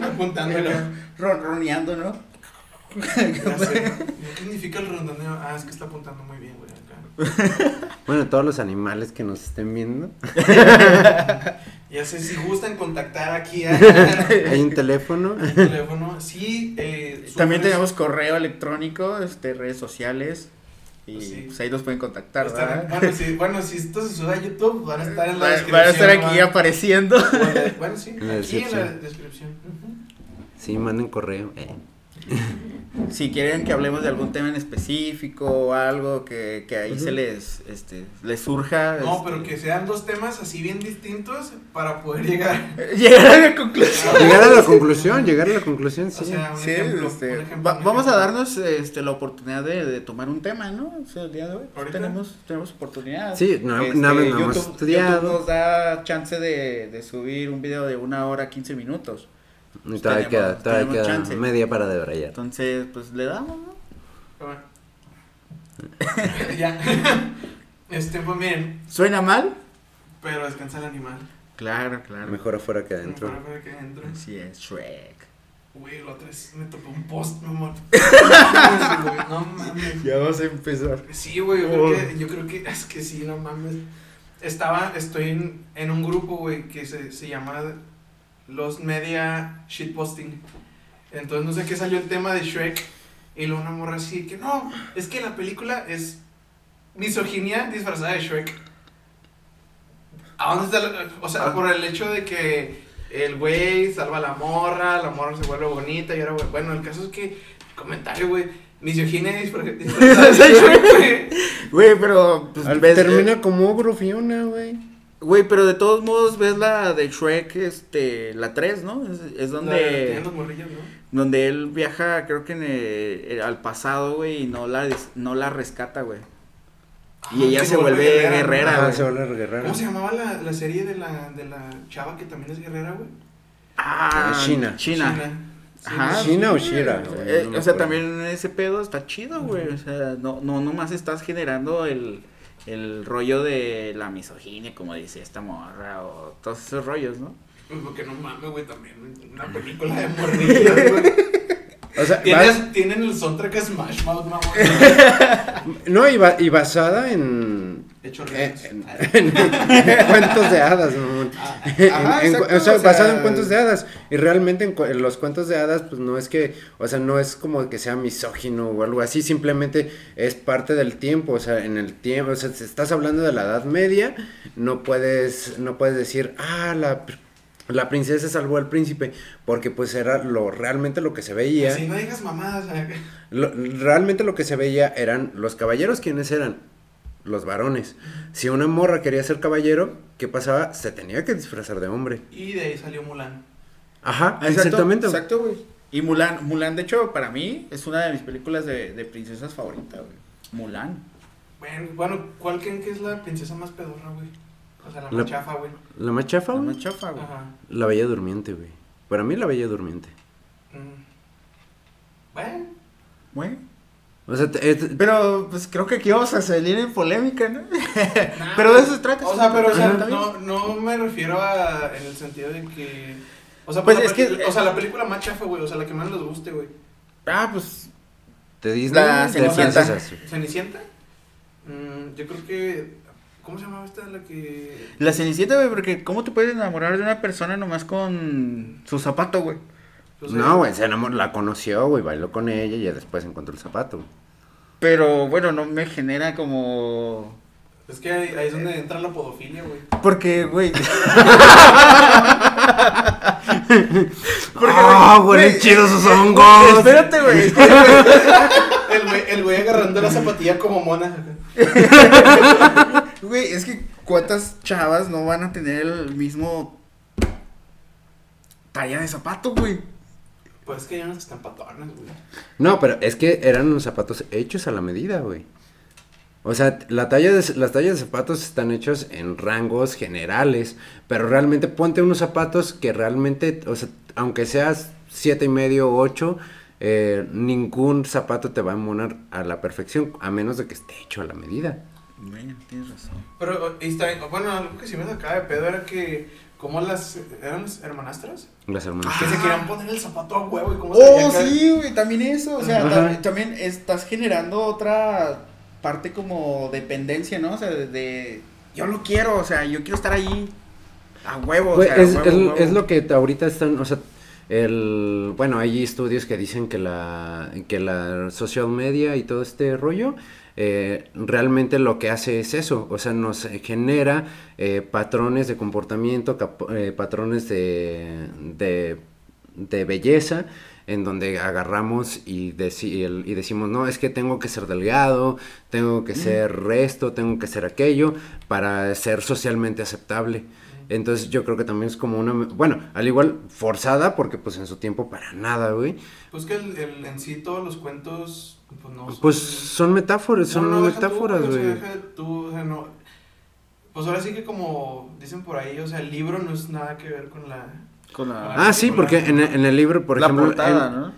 Acá. Ronroneando, ¿no? ¿Qué significa el rondoneo? Ah, es que está apuntando muy bien, güey, acá. Bueno, todos los animales que nos estén viendo. Ya sé, si gustan contactar aquí a, Hay un teléfono. al teléfono. Sí, eh, También tenemos correo electrónico, este, redes sociales. Y Pues sí. pues ahí nos pueden contactar, bueno, si, bueno, si esto se sube a YouTube, van a estar en la Va- descripción. Van a estar aquí apareciendo. O en la- Bueno, sí, En la aquí en la descripción. Sí, manden correo. Eh. Si quieren que hablemos de algún tema en específico o algo que, que ahí se les, este, les surja. No, este, pero que sean dos temas así bien distintos para poder llegar. Llegar a la conclusión. Llegar a la conclusión, llegar a la conclusión, sí. O sea, un Sí, ejemplo, este, un ejemplo, va- un vamos a darnos este, la oportunidad de, de tomar un tema, ¿no? O sea, el día de hoy ¿Ahorita? tenemos, tenemos oportunidad. Sí, no- Este, YouTube, estudiado. YouTube nos da chance de, de subir un video de una hora, 15 minutos. Y todavía tenemos- queda, todavía queda chance. media para debrayar. Entonces, pues le damos, ¿no? Pero bueno. ya. Este, pues miren, ¿Suena mal? pero descansa el animal. Claro, claro. Mejor afuera que adentro. Mejor afuera que adentro. Así es, Shrek. Güey, la otra vez me topé un post, mi amor. no mames. Ya vamos a empezar. Sí, güey, yo, creo que, yo creo que es que sí, no mames. Estaba, estoy en, en un grupo, güey, que se, se llama Los Media Shitposting. Entonces, no sé qué salió el tema de Shrek. Y luego una morra así, que no, es que la película es misoginia disfrazada de Shrek. ¿A dónde está la- O sea, por el hecho de que el güey salva a la morra, la morra se vuelve bonita y ahora, güey, bueno, el caso es que, comentario, güey, misoginia disfra- disfrazada de Shrek, güey. Pero pues, ves, termina como ogro Fiona, güey. Güey, pero de todos modos ves la de Shrek, este, la 3, ¿no? Es, es La- donde, los morrillos, ¿no? donde él viaja, creo que en el- al pasado, güey, y no la, des- no la rescata, güey. Y Ah, ella se vuelve guerrera, ¿no? Ah, güey. se vuelve guerrera. ¿Cómo se llamaba la, la serie de la, de la chava que también es guerrera, güey? Ah, China. China. Sí, Ajá. sí. ¿China o Shira? Eh, güey? eh, No o sea, acuerdo. también ese pedo está chido, güey. O sea, no, no, nomás estás generando el, el rollo de la misoginia, como dice esta morra, o todos esos rollos, ¿no? Pues porque no mames, güey, también una película de morrillos, güey. O sea, Tienes- bas- Tienen el soundtrack Smash Mouth, mamón. no, y, ba- y basada en, Hecho en, reales. en- en cuentos de hadas, mamón. Ajá, exacto, o sea, o sea- basado en cuentos de hadas. Y realmente en, los cuentos de hadas, pues no es que, o sea, no es como que sea misógino o algo así, simplemente es parte del tiempo, o sea, en el tiempo, o sea, si estás hablando de la Edad Media, no puedes, no puedes decir, ah, la, la princesa salvó al príncipe porque pues era lo realmente lo que se veía. Si no digas mamadas. ¿eh? Lo- realmente lo que se veía eran los caballeros quienes eran los varones. Si una morra quería ser caballero, ¿qué pasaba? Se tenía que disfrazar de hombre. Y de ahí salió Mulan. Ajá, Exacto, exactamente. Exacto, güey. Y Mulan, Mulan, de hecho, para mí es una de mis películas de, de princesas favoritas, güey. Mulan. Bueno, bueno, ¿cuál creen que es la princesa más pedorra, güey? O sea, la La- más chafa, güey. La más chafa, La güey, más chafa, güey. Ajá. la bella durmiente, güey. Para mí la bella durmiente. Mm. Bueno, Güey. O sea, te- es- Pero, pues creo que aquí vamos a salir en polémica, ¿no? pero de eso se trata. O sea, pero o sea, no, no me refiero a en el sentido de que. O sea, Pues la es que- O sea, la película más chafa, güey. O sea, la que más les guste, güey. Ah, pues. de Disney, La Cenicienta. ¿Cenicienta? Mm, yo creo que. ¿Cómo se llamaba esta? La que. La cenicienta, güey, porque ¿cómo te puedes enamorar de una persona nomás con su zapato, güey? Pues, No, eh, güey, se enamoró, la conoció, güey, bailó con ella y ya después encontró el zapato. Pero bueno, no me genera como. Es que ahí, ahí es donde entra la podofilia, güey. Porque, güey. ¡Ah, güey, güey, chidos sus eh, hongos! Espérate, güey. El güey, el güey agarrando la zapatilla como mona. Güey, es que ¿cuántas chavas no van a tener el mismo talla de zapato, güey? Pues es que que están patonas, güey. No, pero es que eran unos zapatos hechos a la medida, güey. O sea, la talla de, las tallas de zapatos están hechos en rangos generales, pero realmente ponte unos zapatos que realmente, o sea, aunque seas siete y medio o ocho, eh, ningún zapato te va a emunar a la perfección, a menos de que esté hecho a la medida. Güey, tienes razón. Pero, y está, bueno, algo que sí me sacaba de pedo era que, como las, ¿eran las hermanastras? Las hermanas. Que Ah. se querían poner el zapato a huevo y cómo Oh, sí, güey, también eso. O sea, también, también estás generando otra parte como dependencia, ¿no? O sea, de, de- yo lo quiero, o sea, yo quiero estar ahí a huevo. Güey, o sea, es, huevo, es- huevo. es lo que ahorita están, o sea, el, bueno, hay estudios que dicen que la, que la social media y todo este rollo, eh, realmente lo que hace es eso, o sea, nos genera eh, patrones de comportamiento, eh, patrones de, de, de belleza, en donde agarramos y, deci- el- y decimos, no, es que tengo que ser delgado, tengo que ser esto, tengo que ser aquello, para ser socialmente aceptable. Entonces yo creo que también es como una, bueno, al igual forzada, porque pues en su tiempo para nada, güey. Pues que el, el- en sí todos los cuentos, pues no son... Pues son metáforas, son No, metáforas, güey. o sea, no... Pues ahora sí que como dicen por ahí, o sea, el libro no es nada que ver con la... Con la, Ah, sí, porque en, el- en el libro, por la ejemplo... portada, en- ¿no?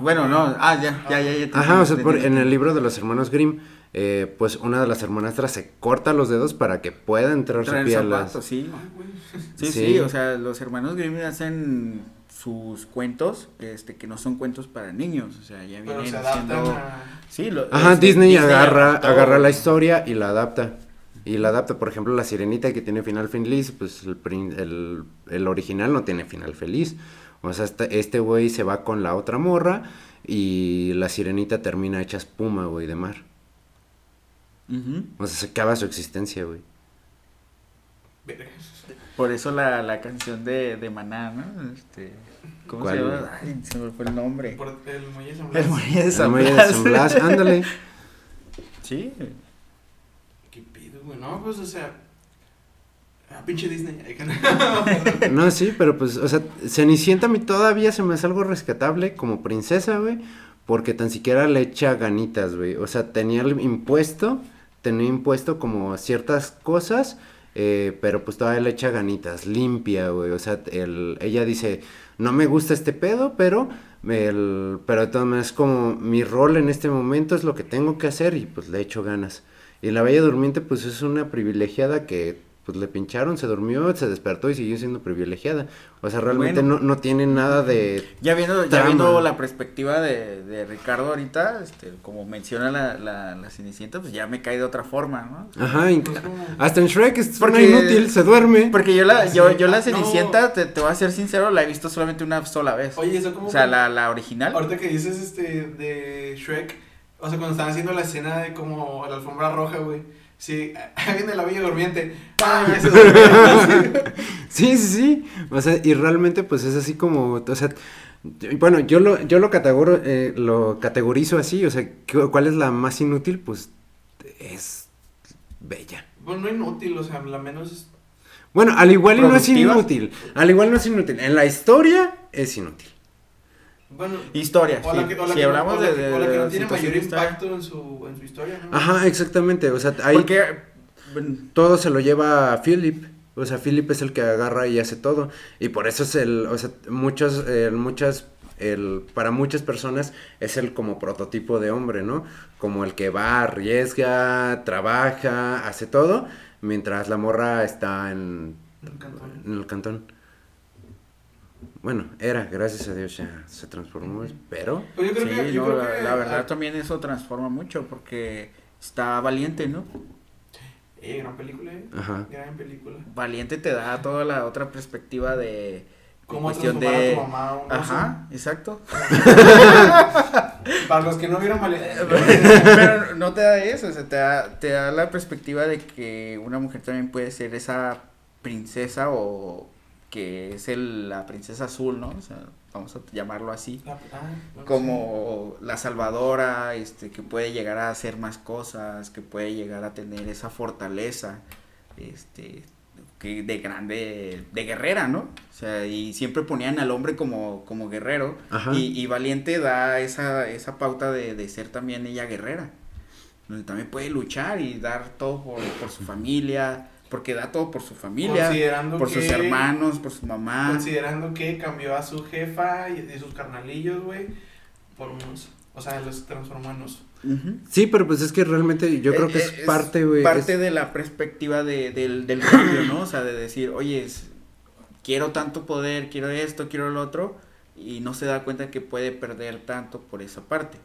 Bueno, no, ah, ya, ya, ya. ya te Ajá, o sea, por- en el libro de los hermanos Grimm, eh, pues una de las hermanastras se corta los dedos para que pueda entrar su Traer pie a las... zapatos, sí. Ay, güey. Sí, Sí. sí, o sea, los hermanos Grimm hacen sus cuentos, este, que no son cuentos para niños, o sea, ya Pero vienen se adaptan siendo... a... Sí, lo- Ajá, este, Disney, agarra, adaptó- agarra la historia y la adapta. Y la adapta, por ejemplo, la sirenita que tiene final feliz, pues el, prin- el, el original no tiene final feliz. O sea, este este güey se va con la otra morra y la sirenita termina hecha espuma, güey, de mar. O sea, se acaba su existencia, güey. Por eso la, la canción de, de Maná, ¿no? Este, ¿Cómo ¿Cuál? se llama? Ay, se me fue el nombre. Por el muelle de San El muelle de San muelle de. San Blas, ándale. Sí. ¿Qué pido, güey? No, pues, o sea... Ah, pinche Disney. No. No, sí, pero pues, o sea, Cenicienta a mí todavía se me hace algo rescatable como princesa, güey, porque tan siquiera le echa ganitas, güey. O sea, tenía el impuesto, tenía impuesto como ciertas cosas, eh, pero pues todavía le echa ganitas, limpia, güey. O sea, el, ella dice, no me gusta este pedo, pero, el, pero todas maneras como mi rol en este momento es lo que tengo que hacer y pues le echo ganas. Y la Bella Durmiente pues es una privilegiada que pues le pincharon, se durmió, se despertó y siguió siendo privilegiada. O sea, realmente Bueno. no, no tiene nada de... Ya viendo, ya viendo la perspectiva de, de Ricardo ahorita, este, como menciona la, la, la Cenicienta, pues ya me cae de otra forma, ¿no? Ajá, y- Pues, hasta en Shrek es Porque- inútil, se duerme. Porque yo la, yo, yo la No. Cenicienta, te, te voy a ser sincero, la he visto solamente una sola vez. Oye, eso como... o sea, que- la, la original. Ahorita que dices este de Shrek, o sea, cuando están haciendo la escena de como la alfombra roja, güey, Sí, de la Bella Durmiente. Ah, se durmió. Sí, sí, sí. O sea, y realmente pues es así como, o sea, bueno, yo lo, yo lo, categoro, eh, lo categorizo así, o sea, ¿cu- ¿cuál es la más inútil? Pues es bella. Bueno, no inútil, o sea, la menos. Bueno, al igual y no es inútil. Al igual no es inútil. En la historia es inútil. Bueno, Historia, o la sí. que, o la si que hablamos o la de, que- de- o la que no tiene mayor impacto en su, en su historia, ¿no? Ajá, exactamente. O sea, ahí Porque, bueno, todo se lo lleva a Philip. O sea, Philip es el que agarra y hace todo. Y por eso es el, o sea, muchos, eh, muchas, el, para muchas personas es el como prototipo de hombre, ¿no? Como el que va, arriesga, trabaja, hace todo, mientras la morra está en, Un cantón. en el cantón. Bueno, era, gracias a Dios ya se transformó, pero... Pero yo creo sí, que. Yo no, creo la, que la verdad también eso transforma mucho porque está valiente, ¿no? Eh, gran película, eh. Ajá. Gran película. Valiente te da toda la otra perspectiva de ¿Cómo cuestión transformar de a tu mamá oso? Ajá, exacto. Para los que no vieron Vale- Pero no te da eso, o sea, te da, te da la perspectiva de que una mujer también puede ser esa princesa o que es el, la princesa azul, ¿no? O sea, vamos a llamarlo así. Ah, bueno, Como la salvadora, este, que puede llegar a hacer más cosas, que puede llegar a tener esa fortaleza, este, que de grande, de guerrera, ¿no? O sea, y siempre ponían al hombre como, como guerrero, y, y Valiente da esa, esa pauta de, de ser también ella guerrera. Donde también puede luchar y dar todo por, por su familia. Porque da todo por su familia. Considerando Por sus que- hermanos, por su mamá. Considerando que cambió a su jefa y, y sus carnalillos, güey, por unos. O sea, los transformó en oso. Ujú. Sí, pero pues es que realmente yo creo que Eh, es, parte, güey. Parte es- de la perspectiva de, del, del cambio, ¿no? O sea, de decir, oye, es- quiero tanto poder, quiero esto, quiero lo otro. Y no se da cuenta que puede perder tanto por esa parte.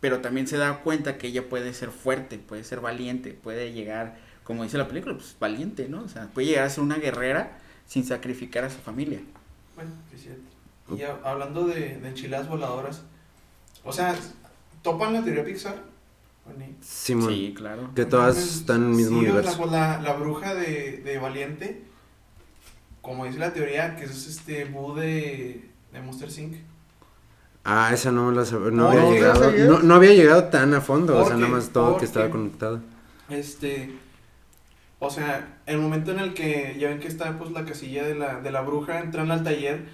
Pero también se da cuenta que ella puede ser fuerte, puede ser valiente, puede llegar, como dice la película, pues valiente, ¿no? O sea, puede llegar a ser una guerrera sin sacrificar a su familia. Bueno, sí, es cierto. Y ha- hablando de, de enchiladas voladoras, o sea, ¿topan la teoría Pixar? Sí, claro. Que todas están en el mismo sí, universo. la, la bruja de, de Valiente, como dice la teoría, que es este Boo de, de Monster Inc. Ah, esa no me la sab- no, No, había ¿no te la llegado. No, no había llegado tan a fondo, o sea, nada más todo porque- que estaba conectado. Este, o sea, el momento en el que ya ven que está pues la casilla de la, de la bruja, entran al taller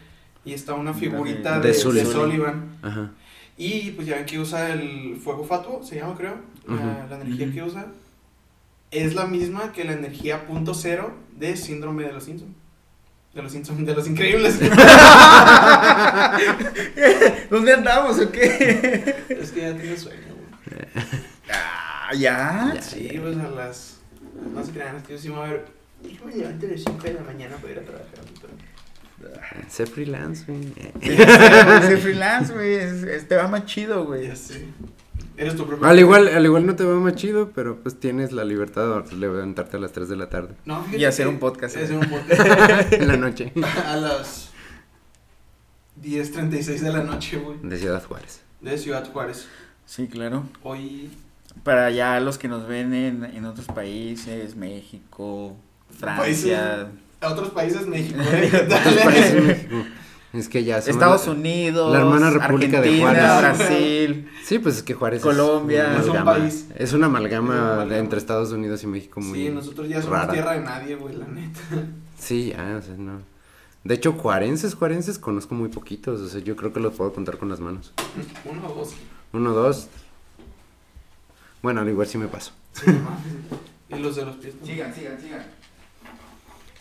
y está una figurita De de, de, Sullivan. Sullivan. Ajá. Y pues ya ven que usa el fuego fatuo, se llama creo, la, la energía que usa. Es la misma que la energía punto cero de síndrome de los Simpsons. De los Simpsons, de los increíbles. ¿Dónde andamos o qué? es que ya tiene sueño, güey. Ah, ¿ya? Sí, pues a las. No se crean, es que yo sí me voy a ver. Hijo, me levanto a las 5 de la mañana para ir a trabajar. Sé freelance, güey. Ese freelance, güey, es- es- te va más chido, güey. Ya sé. Eres tu propio. Al igual, al igual no te va más chido, pero pues tienes la libertad de levantarte a las 3 de la tarde. No, Y hacer un podcast, y ¿eh? hacer un podcast. en la noche. a las 10.36 de la noche, güey. De Ciudad Juárez. De Ciudad Juárez. Sí, claro. Hoy. Para ya los que nos ven en, en otros países, México, Francia, A otros países, México, ¿eh? México. Es que ya Estados la- Unidos, la hermana república de Juárez. Brasil. Sí, pues es que Juárez Colombia. es, Es un una amalgama. país. Es una amalgama Es una de- amalgama. entre Estados Unidos y México muy Sí, nosotros ya somos rara. tierra de nadie, güey, la neta. Sí, ah, o sea, no. De hecho, juarenses, juarenses conozco muy poquitos, o sea, yo creo que los puedo contar con las manos. Uno o dos. Uno, dos. Bueno, al igual sí me paso. Sí, y los de los pies. ¿no? Sigan, sigan, sigan.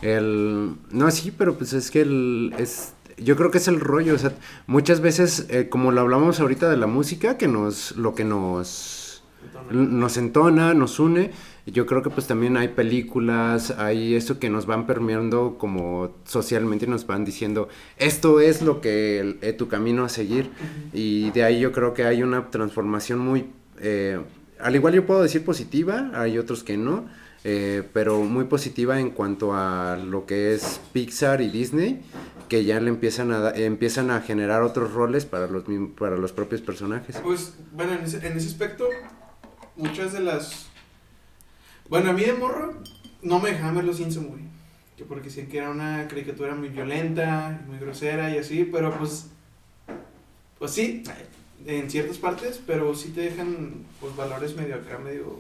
El... No, sí, pero pues es que el... Es... Yo creo que es el rollo, o sea, muchas veces, eh, como lo hablamos ahorita de la música, que nos... Lo que nos... Entonces, Nos entona, nos une. Yo creo que pues también hay películas, hay eso que nos van permeando como socialmente y nos van diciendo, esto es lo que el- eh, tu camino a seguir. Y de ahí yo creo que hay una transformación muy, eh, al igual yo puedo decir positiva, hay otros que no, eh, pero muy positiva en cuanto a lo que es Pixar y Disney, que ya le empiezan a, empiezan a generar otros roles para los, para los propios personajes. Pues, bueno, en ese, en ese aspecto, muchas de las. Bueno, a mí de morro no me dejaban ver los Simpsons, güey. Que porque decían que era una caricatura muy violenta, muy grosera y así, pero pues. Pues sí, en ciertas partes, pero sí te dejan pues valores medio acá, medio.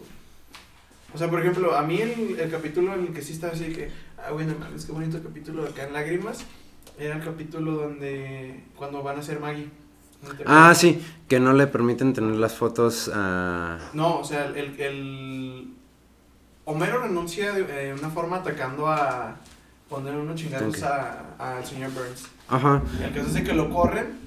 O sea, por ejemplo, a mí el, el capítulo en el que sí estaba así que. Ah, bueno, mames, qué bonito capítulo acá en Lágrimas. Era el capítulo donde. Cuando van a ser Maggie. ¿No te Ah, sí, que no le permiten tener las fotos a... No, o sea, el, el Homero renuncia de eh, una forma atacando a poner unos chingados Ok. a- al señor Burns. Ajá, El caso es de que lo corren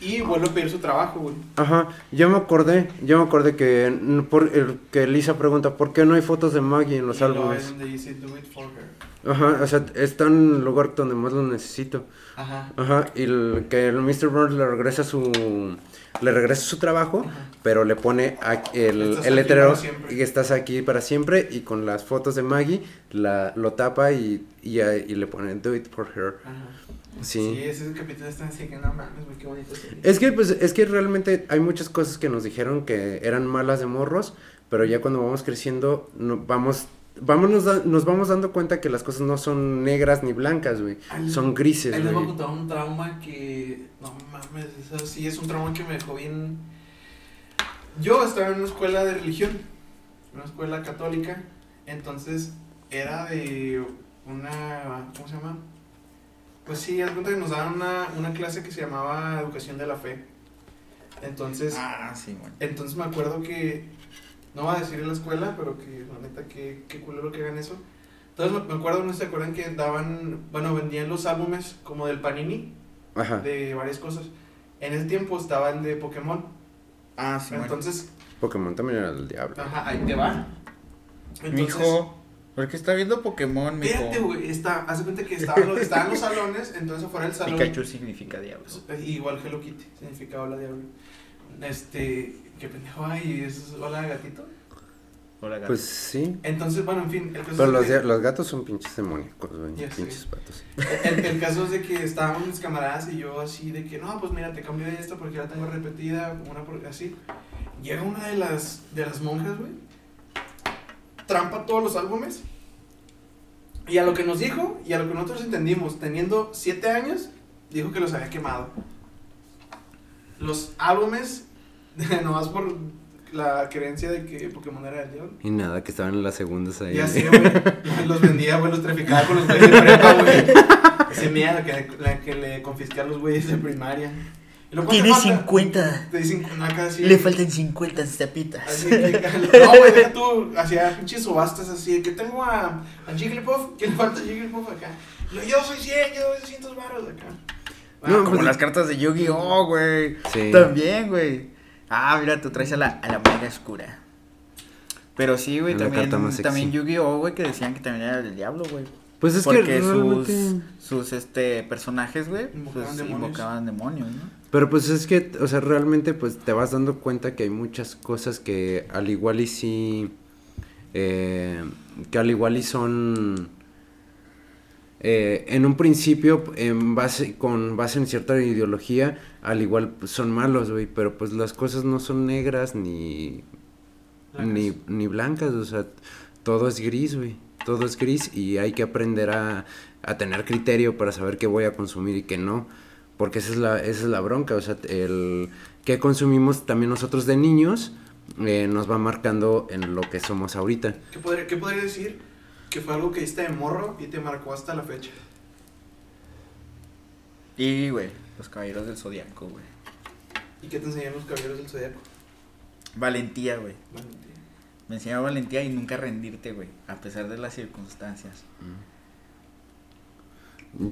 y vuelve a pedir su trabajo, güey. ajá, yo me acordé, yo me acordé que, por, el, que Lisa pregunta, ¿por qué no hay fotos de Maggie en los y álbumes? es donde dice do it for her. Ajá, o sea, está en el lugar donde más lo necesito. Ajá. Ajá, y el, que el Mr. Burns le regresa su le regresa su trabajo, Ajá. pero le pone el, el letrero y estás aquí para siempre y con las fotos de Maggie la, lo tapa y, y, y le pone do it for her. Ajá. Sí. Sí, ese capítulo está así que no mames, güey, qué bonito. Es que pues es que realmente hay muchas cosas que nos dijeron que eran malas de morros, pero ya cuando vamos creciendo no, vamos vamos nos, da- nos vamos dando cuenta que las cosas no son negras ni blancas, güey. Son grises, Ahí les voy a güey. contar un trauma que. No mames, eso sí es un trauma que me dejó bien. Yo estaba en una escuela de religión, una escuela católica, entonces era de una. ¿Cómo se llama? Pues sí, haz cuenta que nos daban una, una clase que se llamaba Educación de la Fe. Entonces, Ah, sí, güey. entonces me acuerdo que, no voy a decir en la escuela, pero que la neta, que, que culero que hagan eso. Entonces me- acuerdo, no se acuerdan que daban, bueno, vendían los álbumes como del Panini, Ajá. de varias cosas. En ese tiempo estaba el de Pokémon. Ah, sí. Entonces, Pokémon también era del diablo. ajá, ahí te va. Entonces, Mijo, ¿por qué está viendo Pokémon, mijo? Fíjate, güey, está, haz de cuenta que estaban los, estaban los salones, entonces afuera del salón. Pikachu significa diablo. Igual Hello Kitty, significa hola diablo. Este, qué pendejo, ay, es hola gatito. Hola, gato. Pues sí. Entonces, bueno, en fin, el caso Pero es los, que- los gatos son pinches demoníacos, güey. Ya sé. Pinches patos. El, el caso es de que estábamos mis camaradas y yo así de que, no, pues mira, te cambio de esta porque ya la tengo repetida, una por- así. Llega una de las, de las monjas, güey, trampa todos los álbumes y a lo que nos dijo y a lo que nosotros entendimos, teniendo siete años, dijo que los había quemado. Los álbumes, nomás por la creencia de que Pokémon era el diablo. Y nada, que estaban en las segundas ahí. Ya sé, güey. Los vendía, güey, los traficaba con los güeyes de prepa, güey. Ese la que, la que le confisqué a los güeyes de primaria. Y luego, ¿cuánto Tiene falta? 50. Te dicen acá así. Le faltan 50 tapitas. Así que, no, güey, deja tú, hacía pinches subastas así, que tengo a, a Jigglypuff, que le falta a Jigglypuff acá. Yo soy 100, yo doy 200 baros acá. No, Ah, Como pues- las cartas de Yu-Gi-Oh, güey. Sí. También, güey. Ah, mira, tú traes a la, a la mega oscura. Pero sí, güey, también, también Yu-Gi-Oh, güey, que decían que también era del diablo, güey. Pues es Porque que realmente... sus, sus este, personajes, güey, Invocaban pues, demonios. invocaban demonios, ¿no? Pero pues es que, o sea, realmente pues te vas dando cuenta que hay muchas cosas que al igual y sí, eh, que al igual y son, eh, en un principio, en base, con base en cierta ideología, al igual pues, son malos, güey, pero pues las cosas no son negras ni, Blancas. ni, ni blancas, o sea, todo es gris, güey, todo es gris y hay que aprender a, a tener criterio para saber qué voy a consumir y qué no. Porque esa es la, esa es la bronca, o sea, el que consumimos también nosotros de niños eh, nos va marcando en lo que somos ahorita. ¿Qué podría, ¿Qué podría decir que fue algo que hiciste de morro y te marcó hasta la fecha? Y, güey, los caballeros del zodiaco, güey. ¿Y qué te enseñaron los caballeros del zodiaco? Valentía, güey. Valentía. Me enseñó valentía y nunca rendirte, güey, a pesar de las circunstancias.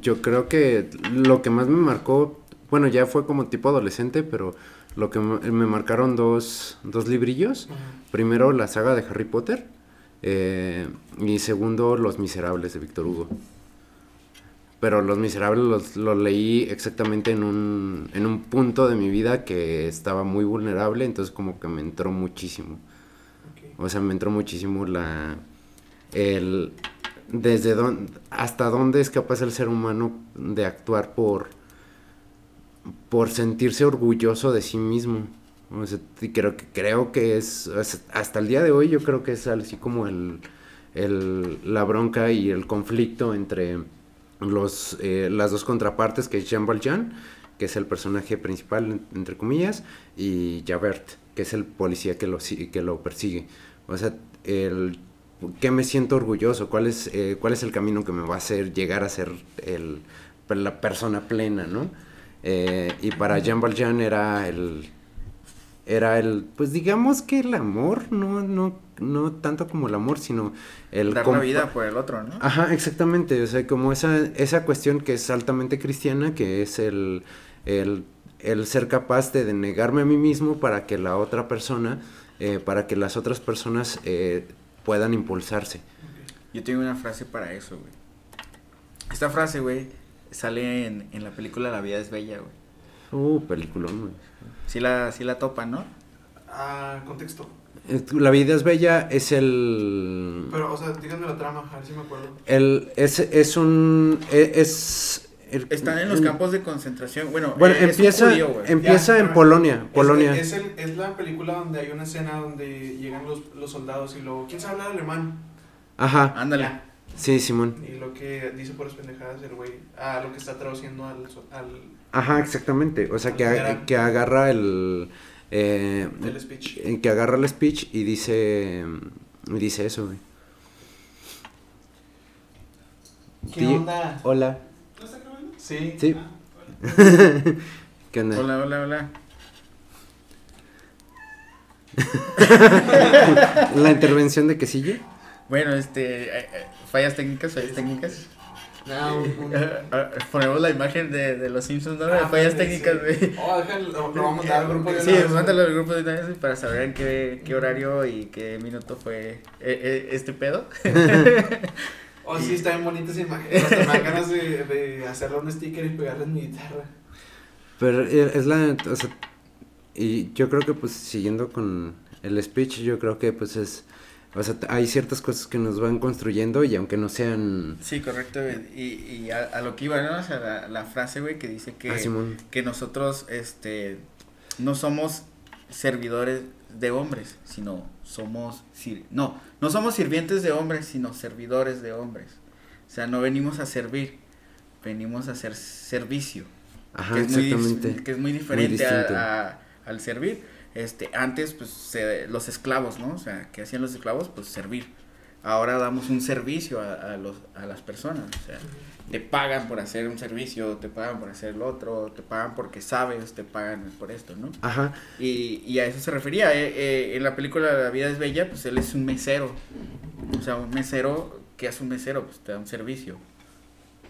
Yo creo que lo que más me marcó, bueno, ya fue como tipo adolescente, pero lo que me marcaron dos, dos librillos. Primero, la saga de Harry Potter. eh, y segundo, Los Miserables de Víctor Hugo. Pero Los Miserables los, los leí exactamente en un, en un punto de mi vida que estaba muy vulnerable, entonces como que me entró muchísimo. O sea, me entró muchísimo la... El... Desde dónde... Hasta dónde es capaz el ser humano de actuar por... Por sentirse orgulloso de sí mismo. O sea, creo que, creo que es... Hasta el día de hoy yo creo que es así como el... el, la bronca y el conflicto entre los, eh, las dos contrapartes, que es Jean Valjean, que es el personaje principal, en- entre comillas, y Javert, que es el policía que lo, que lo persigue. O sea, el, ¿qué me siento orgulloso? ¿Cuál es, eh, ¿Cuál es el camino que me va a hacer llegar a ser el, la persona plena, no? Eh, y para Jean Valjean era el, era el, pues digamos que el amor, no, no, no tanto como el amor, sino el... Dar la vida por el otro, ¿no? Ajá, exactamente, o sea, como esa, esa cuestión que es altamente cristiana, que es el, el, el ser capaz de, de negarme a mí mismo para que la otra persona, eh, para que las otras personas eh, puedan impulsarse. Yo tengo una frase para eso, güey. Esta frase, güey, sale en, en la película La vida es bella, güey. Uh, peliculón, güey. Sí la, sí la topan, ¿no? Ah, contexto. Eh, La vida es bella es el... Pero, o sea, díganme la trama, a ver si me acuerdo. el es, es un... e- Es... el- Están en los el- campos de concentración. Bueno, Bueno, eh, empieza, judío, empieza Ya, en Polonia, Es- Polonia. Es, el- es la película donde hay una escena donde llegan los, los soldados y luego, ¿quién sabe hablar alemán? Ajá, Ándale. Ya. sí, Simón. Y lo que dice por las pendejadas el güey, ah, lo que está traduciendo al, Ajá, exactamente. O sea, que, a- que agarra el... eh, del speech. eh, que agarra el speech y dice... Y dice eso, güey. ¿Qué onda? Hola. Sí. Sí. Ah, ¿Qué onda? Hola, hola, hola. La intervención de quesillo. Bueno, este, eh, eh, fallas técnicas, fallas técnicas. No, un- Eh, eh, Ponemos la imagen de, de los Simpsons, ¿no? Ah, fallas sí, técnicas, sí. güey. Oh, déjalo, lo, lo vamos a mandar al grupo de Sí, mándalo al grupo de una vez para saber en qué, qué horario y qué minuto fue eh, eh, este pedo. Oh, sí, está bien bonita esa imagen. Hasta me dan ganas de, de hacerle un sticker y pegarle en mi guitarra. Pero eh, es la... O sea, y yo creo que pues siguiendo con el speech, yo creo que pues es... O sea, hay ciertas cosas que nos van construyendo y aunque no sean... Sí, correcto. Y, y a, a lo que iba, ¿no? O sea, la, la frase, güey, que dice que, Ah, Simón. que nosotros, este, no somos servidores de hombres, sino somos, sir- no, no somos sirvientes de hombres, sino servidores de hombres. O sea, no venimos a servir, venimos a hacer servicio. Ajá, que, es muy, exactamente. que es muy diferente a- al servir. Este, antes, pues, se- los esclavos, ¿no? O sea, ¿qué hacían los esclavos? Pues servir. Ahora damos un servicio a, a los, a las personas, o sea, te pagan por hacer un servicio, te pagan por hacer el otro, te pagan porque sabes, te pagan por esto, ¿no? Ajá, Y, y a eso se refería. eh, eh, en la película La vida es bella, pues él es un mesero. O sea, un mesero, ¿qué hace un mesero? Pues te da un servicio.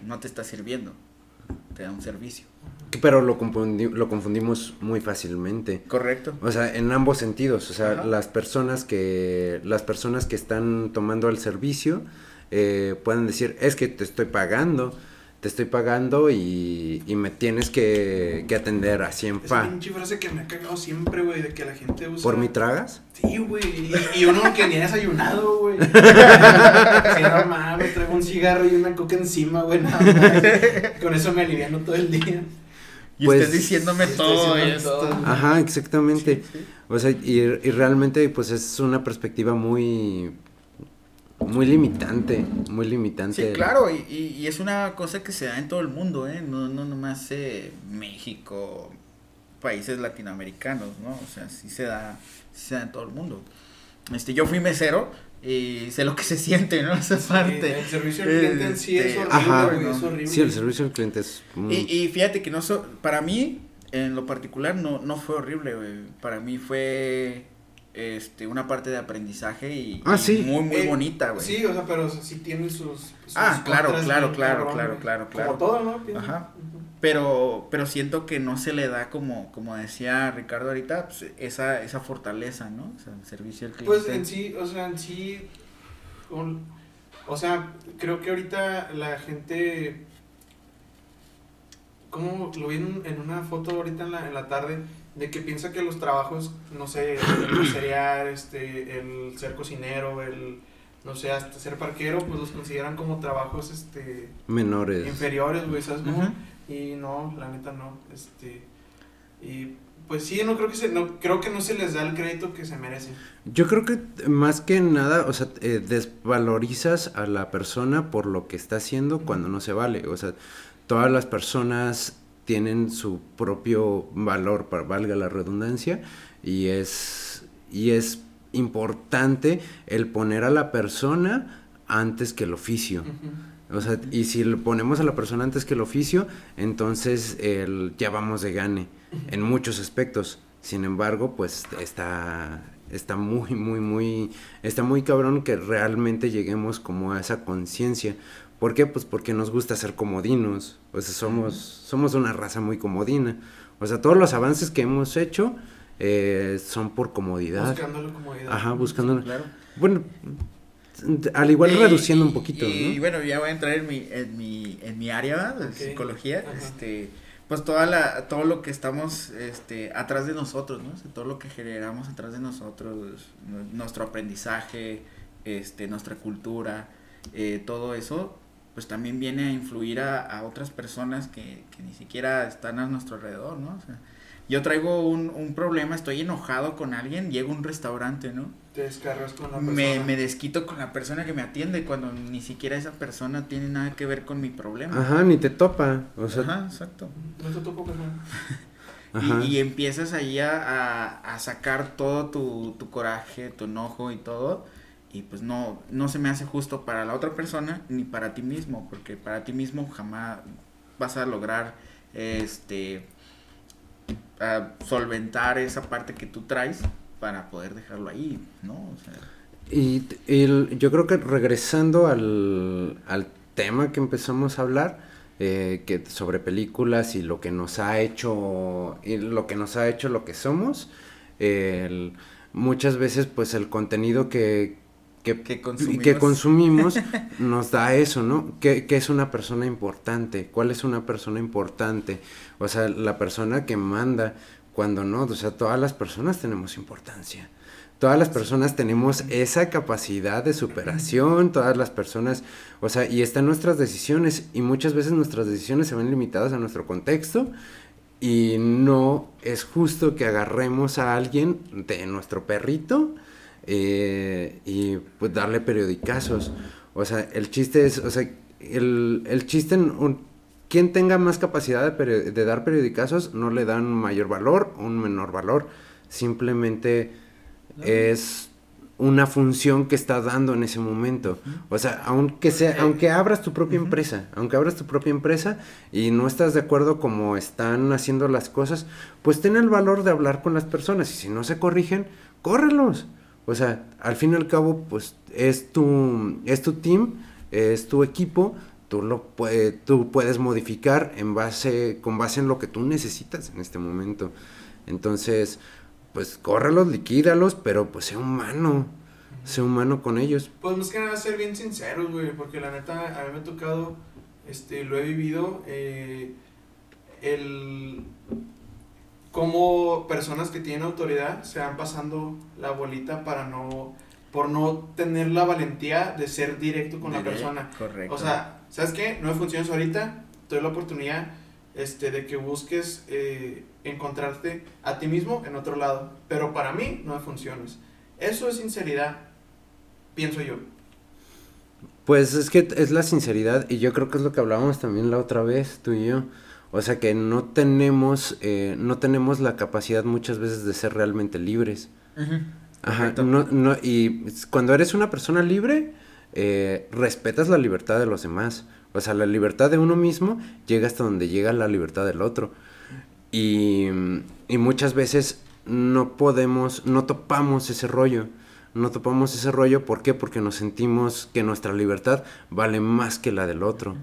No te está sirviendo, te da un servicio. Pero lo, confundi- lo confundimos muy fácilmente. Correcto. O sea, en ambos sentidos, o sea, Ajá. las personas que las personas que están tomando el servicio eh, pueden decir, es que te estoy pagando, te estoy pagando y, y me tienes que, que atender así en Esa fa. pinche frase que me ha cagado siempre, güey, de que la gente usa. ¿Por mi tragas? Sí, güey. Y, y uno que ni ha desayunado, güey. Sí, no mames, traigo un cigarro y una coca encima, güey. nada más. Con eso me aliviano todo el día. Y Pues, estés diciéndome todo diciendo esto. todo. Ajá, exactamente. Sí, sí. O sea, y, y realmente pues es una perspectiva muy muy limitante, muy limitante. Sí, claro, y, y, y es una cosa que se da en todo el mundo, ¿eh? No, no nomás eh, México, países latinoamericanos, ¿no? O sea, sí se da, sí se da en todo el mundo. Este, yo fui mesero y sé lo que se siente, ¿no? Esa parte. el servicio al cliente en sí es Este, horrible, Ajá. güey. Es horrible. Sí, el servicio al cliente es muy- Y, y fíjate que no so, para mí, en lo particular, no, no fue horrible, güey. Para mí fue este una parte de aprendizaje y, Ah, y muy, muy Eh, bonita, güey. Sí, o sea, pero sí tiene sus. sus Ah, claro, claro, claro, cabrón, claro, claro, claro. Como todo, ¿no? Ajá. Pero, pero siento que no se le da como, como decía Ricardo ahorita, pues, esa, esa fortaleza, ¿no? O sea, el servicio al cliente. Pues en sí, o sea, en sí. un- o sea, creo que ahorita la gente. Como lo vi en, en una foto ahorita en la, en la tarde, de que piensa que los trabajos, no sé, el este, el ser cocinero, el. No sé, hasta ser parquero, pues los consideran como trabajos, este. menores. Inferiores, güey, ¿sabes? Ujú. Y no, la neta no, este... Y pues sí, no creo que se, no, creo que no se les da el crédito que se merecen. Yo creo que más que nada, o sea, eh, desvalorizas a la persona por lo que está haciendo cuando no se vale. O sea, todas las personas tienen su propio valor, para valga la redundancia, y es, y es importante el poner a la persona antes que el oficio. O sea, y si le ponemos a la persona antes que el oficio, entonces el, ya vamos de gane en muchos aspectos. Sin embargo, pues está, está muy, muy, muy, está muy cabrón que realmente lleguemos como a esa conciencia. ¿Por qué? Pues porque nos gusta ser comodinos. O sea, somos, somos una raza muy comodina. O sea, todos los avances que hemos hecho eh, son por comodidad. Buscando la comodidad. Ajá, buscando. claro. Bueno, al igual reduciendo un poquito. Y, bueno, ya voy a entrar en mi, en mi, en mi área de psicología. Este, pues toda la, todo lo que estamos este, atrás de nosotros, ¿no? todo lo que generamos atrás de nosotros, nuestro aprendizaje, este, nuestra cultura, eh, todo eso, pues también viene a influir a, a otras personas que, que, ni siquiera están a nuestro alrededor, ¿no? O sea, yo traigo un, un problema, estoy enojado con alguien, llego a un restaurante, ¿no? Te descargas con la persona. Me, me desquito con la persona que me atiende cuando ni siquiera esa persona tiene nada que ver con mi problema. Ajá, ni te topa. O sea... Ajá, exacto. No te topo con y, y, empiezas ahí a, a, sacar todo tu, tu, coraje, tu enojo y todo. Y pues no, no se me hace justo para la otra persona ni para ti mismo, porque para ti mismo jamás vas a lograr este solventar esa parte que tú traes para poder dejarlo ahí, ¿no? O sea, y, yo creo que regresando al, al, tema que empezamos a hablar, eh, que sobre películas y lo que nos ha hecho, y lo que nos ha hecho lo que somos, muchas veces pues el contenido que, que, consumimos. nos da eso, ¿no? ¿Qué, es una persona importante? ¿Cuál es una persona importante? O sea, la persona que manda, cuando no, o sea, todas las personas tenemos importancia. Todas las personas tenemos esa capacidad de superación, todas las personas, o sea, y están nuestras decisiones, y muchas veces nuestras decisiones se ven limitadas a nuestro contexto, y no es justo que agarremos a alguien de nuestro perrito, eh, y pues darle periodicazos. O sea, el chiste es, o sea, el, el chiste en un, quien tenga más capacidad de, de, dar periodicazos no le dan mayor valor o un menor valor. Simplemente es una función que está dando en ese momento. O sea, aunque sea, aunque abras tu propia empresa, aunque abras tu propia empresa y no estás de acuerdo como están haciendo las cosas, pues ten el valor de hablar con las personas y si no se corrigen, córrelos. O sea, al fin y al cabo, pues es tu, es tu team, es tu equipo, tú, lo puede, tú puedes modificar en base, con base en lo que tú necesitas en este momento. Entonces, pues córrelos, liquídalos, pero pues sea humano, sea humano con ellos. Pues más que nada ser bien sinceros, güey, porque la neta a mí me ha tocado, este, lo he vivido, eh, el cómo personas que tienen autoridad se van pasando la bolita para no por no tener la valentía de ser directo con la persona. Correcto. O sea, ¿sabes qué? No me funcionas ahorita, te doy la oportunidad este, de que busques eh, encontrarte a ti mismo en otro lado, pero para mí no me funcionas. Eso es sinceridad, pienso yo. Pues es que es la sinceridad y yo creo que es lo que hablábamos también la otra vez, tú y yo. O sea que no tenemos, eh, no tenemos la capacidad muchas veces de ser realmente libres. Ajá, no, no, y cuando eres una persona libre, eh, respetas la libertad de los demás. O sea, la libertad de uno mismo llega hasta donde llega la libertad del otro. Y, y muchas veces no podemos, no topamos ese rollo. No topamos ese rollo, ¿por qué? Porque nos sentimos que nuestra libertad vale más que la del otro.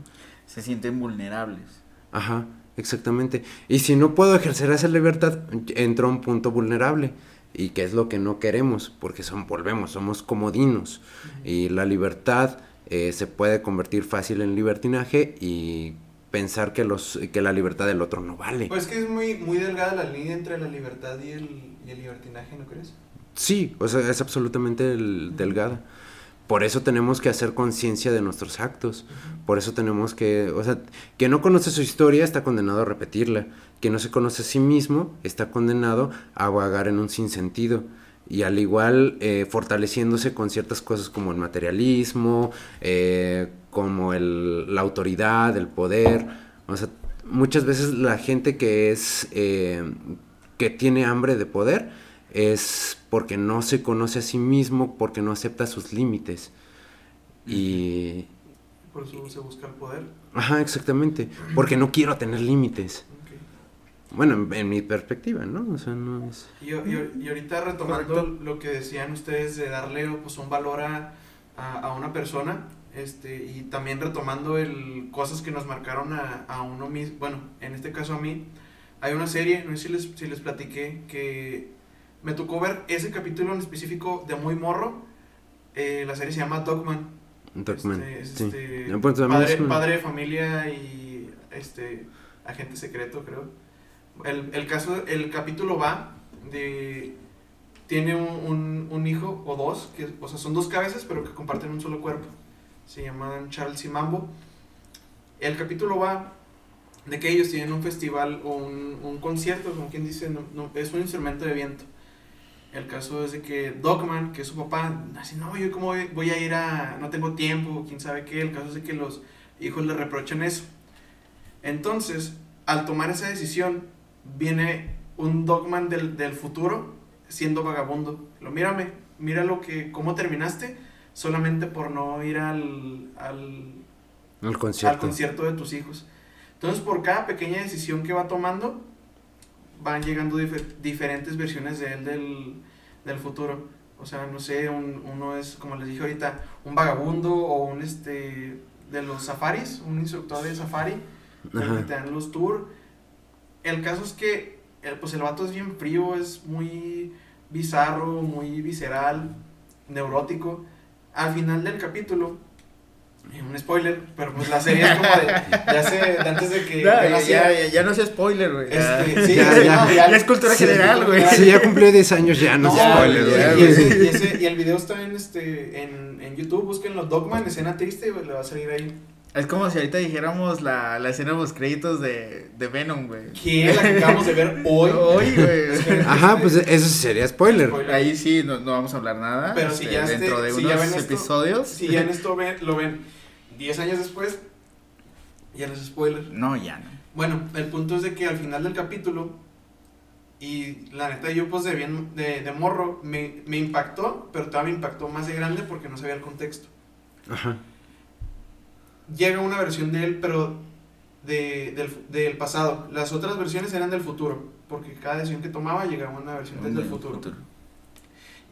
Se sienten vulnerables. Ajá. Exactamente. Y si no puedo ejercer esa libertad, entro a un punto vulnerable. Y que es lo que no queremos, porque son, volvemos, somos comodinos. Y la libertad eh, se puede convertir fácil en libertinaje y pensar que, los, que la libertad del otro no vale. Pues que es muy, muy delgada la línea entre la libertad y el, y el libertinaje, ¿no crees? Sí, o sea, es absolutamente delgada. Por eso tenemos que hacer conciencia de nuestros actos. Por eso tenemos que, o sea, que no conoce su historia está condenado a repetirla. Que no se conoce a sí mismo está condenado a vagar en un sinsentido. Y al igual, eh, fortaleciéndose con ciertas cosas como el materialismo, eh, como el, la autoridad, el poder. O sea, muchas veces la gente que es, eh, que tiene hambre de poder, es porque no se conoce a sí mismo, porque no acepta sus límites. Y... Por eso se busca el poder. Ajá, exactamente. Porque no quiero tener límites. Bueno, en, mi perspectiva, ¿no? O sea, no es... Y, y, ahorita retomando lo que decían ustedes de darle pues, un valor a, a, una persona, este, y también retomando el cosas que nos marcaron a, a, uno mismo, bueno, en este caso a mí, hay una serie, no sé si les, si les platiqué, que me tocó ver ese capítulo en específico de Muy Morro. Eh, la serie se llama Dogman. Dogman. Este, este padre, padre, de familia y este agente secreto, creo. El, el, caso, el capítulo va de. Tiene un, un, hijo o dos, que, o sea, son dos cabezas, pero que comparten un solo cuerpo. Se llaman Charles y Mambo. El capítulo va de que ellos tienen un festival o un, un concierto, como quien dice, no, es un instrumento de viento. El caso es de que Dogman, que es su papá, así, no, yo cómo voy a ir a, no tengo tiempo, quién sabe qué. El caso es de que los hijos le reprochan eso. Entonces, al tomar esa decisión, viene un Dogman del, del futuro siendo vagabundo. Lo mírame, mira lo que, cómo terminaste solamente por no ir al, al, al, concierto. al concierto de tus hijos. Entonces, por cada pequeña decisión que va tomando, van llegando diferentes versiones de él del, del, futuro. O sea, no sé, un, uno es, como les dije ahorita, un vagabundo o un este de los safaris, un instructor de safari, que te dan los tours. El caso es que el, pues el vato es bien frío, es muy bizarro, muy visceral, neurótico. Al final del capítulo, un spoiler, pero pues la serie es como de, hace, antes de que. ya, ya, ya, no es spoiler, güey. Este, sí, ya, ya, ya, es cultura general, güey. Si ya cumplió 10 años, ya no, es spoiler, güey. Y, y, ese, y, el video está en, este, en, en YouTube, búsquenlo, Dogman, escena triste, y le va a salir ahí. Es como si ahorita dijéramos la, la escena de los créditos de, de Venom, güey. ¿Qué? La que acabamos de ver hoy. Hoy, güey. Ajá, pues eso sería spoiler. Ahí sí no, no, vamos a hablar nada. Pero si este, ya Dentro de si unos ya ven episodios. Esto, si ya en esto ven, lo ven 10 años después, ya no es spoiler. No, ya no. Bueno, el punto es de que al final del capítulo, y la neta yo pues de, bien, de, de morro, me, me impactó, pero todavía me impactó más de grande porque no sabía el contexto. Ajá. Llega una versión de él, pero de, del, del, pasado. Las otras versiones eran del futuro, porque cada decisión que tomaba llegaba una versión del futuro. futuro.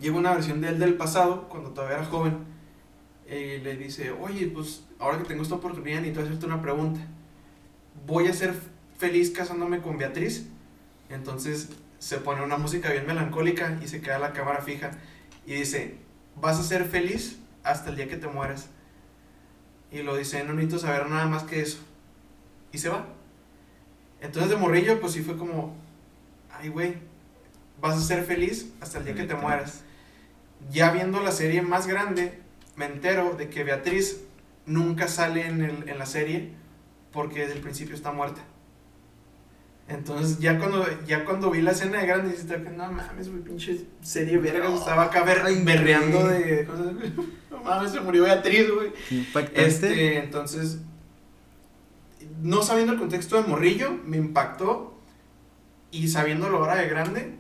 Llega una versión de él del pasado, cuando todavía era joven eh, le dice, oye, pues ahora que tengo esta oportunidad necesito hacerte una pregunta. ¿Voy a ser feliz casándome con Beatriz? Entonces se pone una música bien melancólica y se queda la cámara fija y dice, vas a ser feliz hasta el día que te mueras. Y lo dice, no necesito saber nada más que eso. Y se va. Entonces de morrillo, pues sí fue como, ay güey, vas a ser feliz hasta el día que te mueras. Ya viendo la serie más grande, me entero de que Beatriz nunca sale en, el, en la serie porque desde el principio está muerta. Entonces, ya cuando, ya cuando vi la escena de grande, dije, no mames, güey, pinche serie verga, estaba acá berreando de cosas, no mames, se murió Beatriz, güey. Este, entonces, no sabiendo el contexto de Morrillo, me impactó, y sabiéndolo ahora de grande,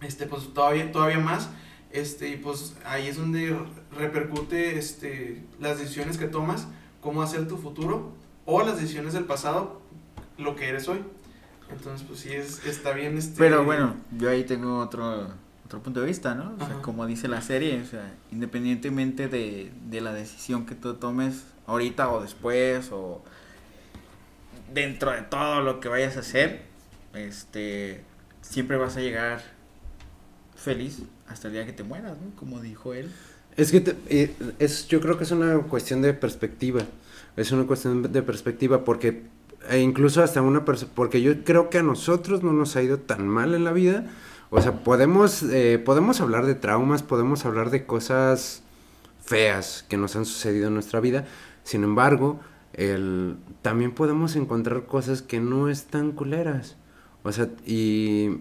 este, pues todavía, todavía más, este, y pues ahí es donde repercute este, las decisiones que tomas, cómo hacer tu futuro, o las decisiones del pasado, lo que eres hoy. Entonces, pues sí, es, está bien. Este... Pero bueno, yo ahí tengo otro, otro punto de vista, ¿no? O sea, como dice la serie, o sea, independientemente de, de la decisión que tú tomes ahorita o después, o dentro de todo lo que vayas a hacer, este, siempre vas a llegar feliz hasta el día que te mueras, ¿no? Como dijo él. Es que eh, es, yo creo que es una cuestión de perspectiva. Es una cuestión de perspectiva porque e incluso hasta una porque yo creo que a nosotros no nos ha ido tan mal en la vida. O sea, podemos, eh, podemos hablar de traumas, podemos hablar de cosas feas que nos han sucedido en nuestra vida. Sin embargo, el, también podemos encontrar cosas que no están culeras. O sea, y,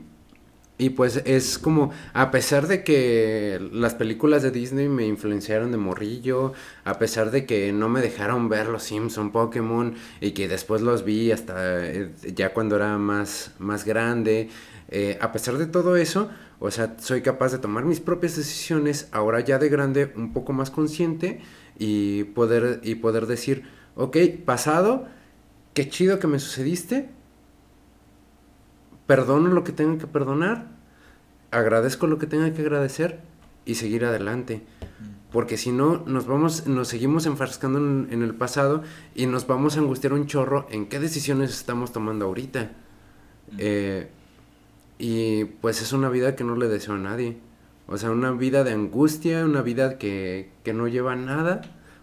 y pues es como, a pesar de que las películas de Disney me influenciaron de morrillo, a pesar de que no me dejaron ver los Simpson, Pokémon, y que después los vi hasta eh, ya cuando era más, más grande, eh, a pesar de todo eso, o sea, soy capaz de tomar mis propias decisiones ahora ya de grande, un poco más consciente y poder, y poder decir, ok, pasado, qué chido que me sucediste, perdono lo que tenga que perdonar, agradezco lo que tenga que agradecer y seguir adelante. Porque si no, nos vamos, nos seguimos enfrascando en, el pasado y nos vamos a angustiar un chorro en qué decisiones estamos tomando ahorita. Eh, y pues es una vida que no le deseo a nadie. O sea, una vida de angustia, una vida que, que no lleva nada,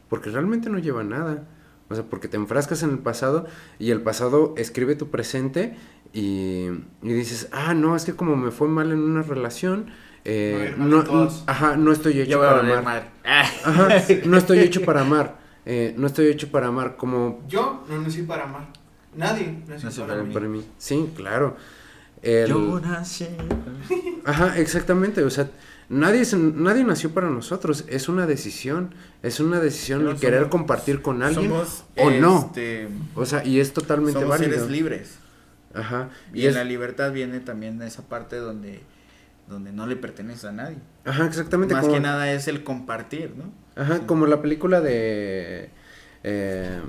porque realmente no lleva nada. O sea, porque te enfrascas en el pasado y el pasado escribe tu presente y, y dices, ah, no, es que como me fue mal en una relación, eh, no, ajá, no estoy hecho para amar. Ajá, no estoy hecho para amar. Eh, no estoy hecho para amar como... Yo no nací para amar. Nadie nació para, para, mí. Sí, claro. Yo nací. Ajá, exactamente. O sea, nadie, nadie nació para nosotros. Es una decisión. Es una decisión el querer compartir con alguien o no. Este, o sea, y es totalmente somos seres libres. Ajá. Y, en la libertad viene también esa parte donde, donde no le pertenece a nadie. Ajá, exactamente. Más que nada es el compartir, ¿no? Ajá, como la película de eh,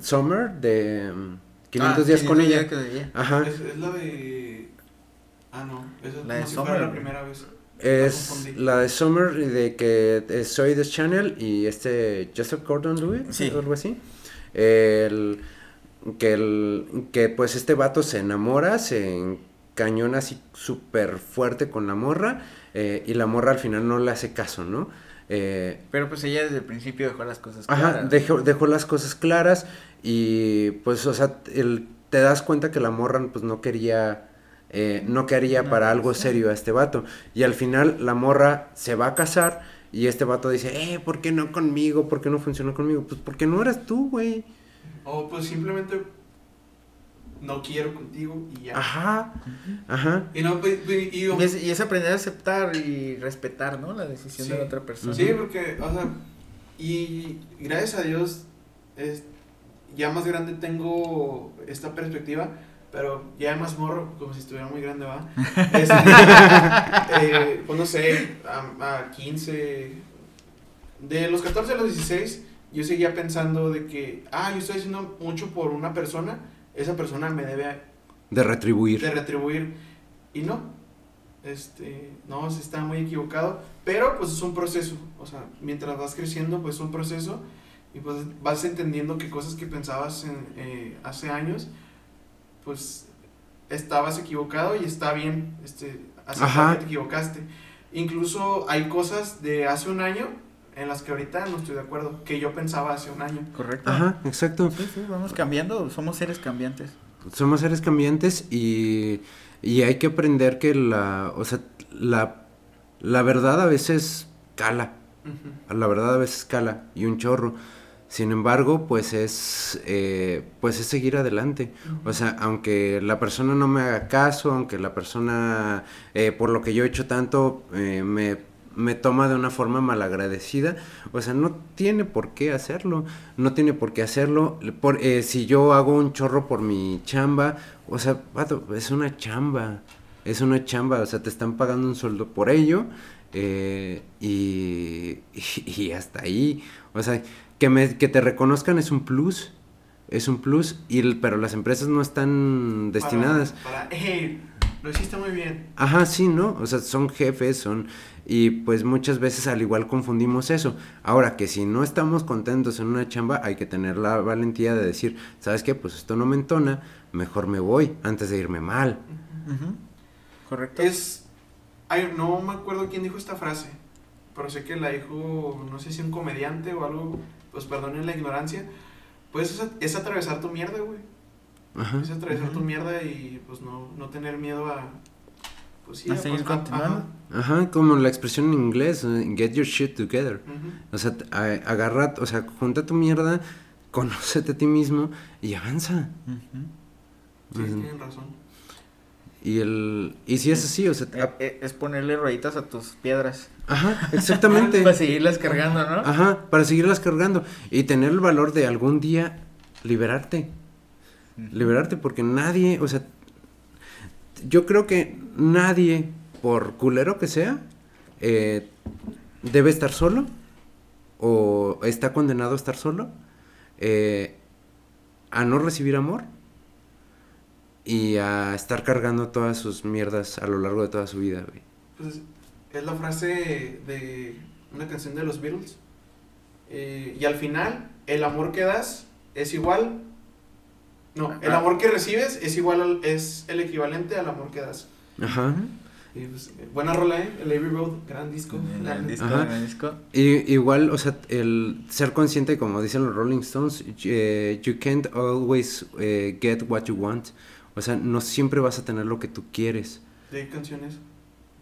Summer, de 500 ah, días con ella. Ajá. Es, la de... Ah, no. Esa la de Summer. la primera vez. Es la de Summer de que soy de Channel y este Joseph Gordon Lewitt, sí. algo así. El, que, el, que pues este vato se enamora, se encañona así súper fuerte con la morra eh, y la morra al final no le hace caso, ¿no? Eh, Pero pues ella desde el principio dejó las cosas claras. Ajá, dejó, dejó las cosas claras y pues, o sea, el, te das cuenta que la morra pues no quería... Eh, no quería para algo serio a este vato. Y al final la morra se va a casar y este vato dice, eh, ¿por qué no conmigo? ¿Por qué no funcionó conmigo? Pues porque no eras tú, güey. O pues simplemente no quiero contigo y ya. Ajá, ajá. Y, no, pues, y, es, aprender a aceptar y respetar, ¿no? La decisión de la otra persona. Sí, porque, o sea, y gracias a Dios, es, ya más grande tengo esta perspectiva, pero ya más morro, como si estuviera muy grande, ¿va? Este, eh, pues no sé, a, a 15, de los 14 a los 16 yo seguía pensando de que, ah, yo estoy haciendo mucho por una persona, esa persona me debe... De retribuir. De retribuir. Y no, este, no, se está muy equivocado, pero pues es un proceso, o sea, mientras vas creciendo, pues es un proceso y pues vas entendiendo que cosas que pensabas en, eh, hace años, pues estabas equivocado y está bien, este, que te equivocaste. Incluso hay cosas de hace un año en las que ahorita no estoy de acuerdo, que yo pensaba hace un año. Correcto. Ajá, exacto. Sí, sí, vamos cambiando, somos seres cambiantes. Somos seres cambiantes y, y hay que aprender que la, o sea, la, la verdad a veces cala. La verdad a veces cala y un chorro. Sin embargo, pues es, eh, pues es seguir adelante. O sea, aunque la persona no me haga caso, aunque la persona, eh, por lo que yo he hecho tanto, eh, me me toma de una forma malagradecida, o sea, no tiene por qué hacerlo, no tiene por qué hacerlo, por, eh, si yo hago un chorro por mi chamba, o sea, es una chamba, es una chamba, o sea, te están pagando un sueldo por ello, eh, y, y, hasta ahí, o sea, que, me, que te reconozcan es un plus, es un plus, y pero las empresas no están destinadas. Para, hey, lo hiciste muy bien. Ajá, sí, ¿no? O sea, son jefes, son y pues muchas veces al igual confundimos eso. Ahora que si no estamos contentos en una chamba, hay que tener la valentía de decir, ¿sabes qué? Pues esto no me entona, mejor me voy antes de irme mal. Correcto. Es, ay, no me acuerdo quién dijo esta frase, pero sé que la dijo, no sé si un comediante o algo, pues perdonen la ignorancia. Pues es, atravesar tu mierda, güey. Es atravesar tu mierda y pues no, no tener miedo a, pues sí, A seguir pues, continuando. ajá. Ajá, como la expresión en inglés, eh, get your shit together. O sea, agarra, o sea, junta tu mierda, conócete a ti mismo y avanza. Sí, tienen razón. Y el y si es así, o sea, Eh, a- eh, Es ponerle rueditas a tus piedras. ajá, exactamente. Para seguirlas cargando, ¿no? Ajá, para seguirlas cargando y tener el valor de algún día liberarte. Liberarte porque nadie, o sea, yo creo que nadie, por culero que sea, eh, debe estar solo o está condenado a estar solo, eh, a no recibir amor y a estar cargando todas sus mierdas a lo largo de toda su vida, güey. Pues es la frase de una canción de los Beatles. Eh, y al final, el amor que das es igual. No, el Ah. amor que recibes es igual al- es el equivalente al amor que das. Ajá. Y pues, buena rola, ¿eh? El Abbey Road, gran disco. El el disco. Y, igual, o sea, el ser consciente, como dicen los Rolling Stones, eh, you can't always eh, get what you want. O sea, no siempre vas a tener lo que tú quieres. ¿De qué canciones?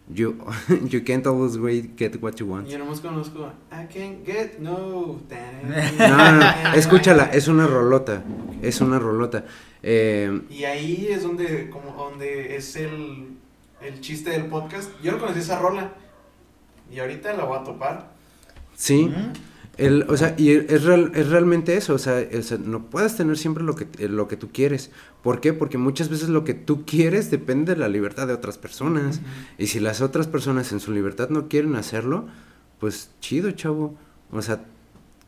You, you can't always wait, get what you want. Yo nomás conozco I can't get no. No, no, no, escúchala, es una rolota. Es una rolota. Eh, Y ahí es donde, como, donde es el, el chiste del podcast. Yo no conocí esa rola. Y ahorita la voy a topar. sí. El, o sea, y es, real- es realmente eso. O sea, sea, no puedes tener siempre lo que, eh, lo que tú quieres. ¿Por qué? Porque muchas veces lo que tú quieres depende de la libertad de otras personas. Y si las otras personas en su libertad no quieren hacerlo, pues chido, chavo. O sea,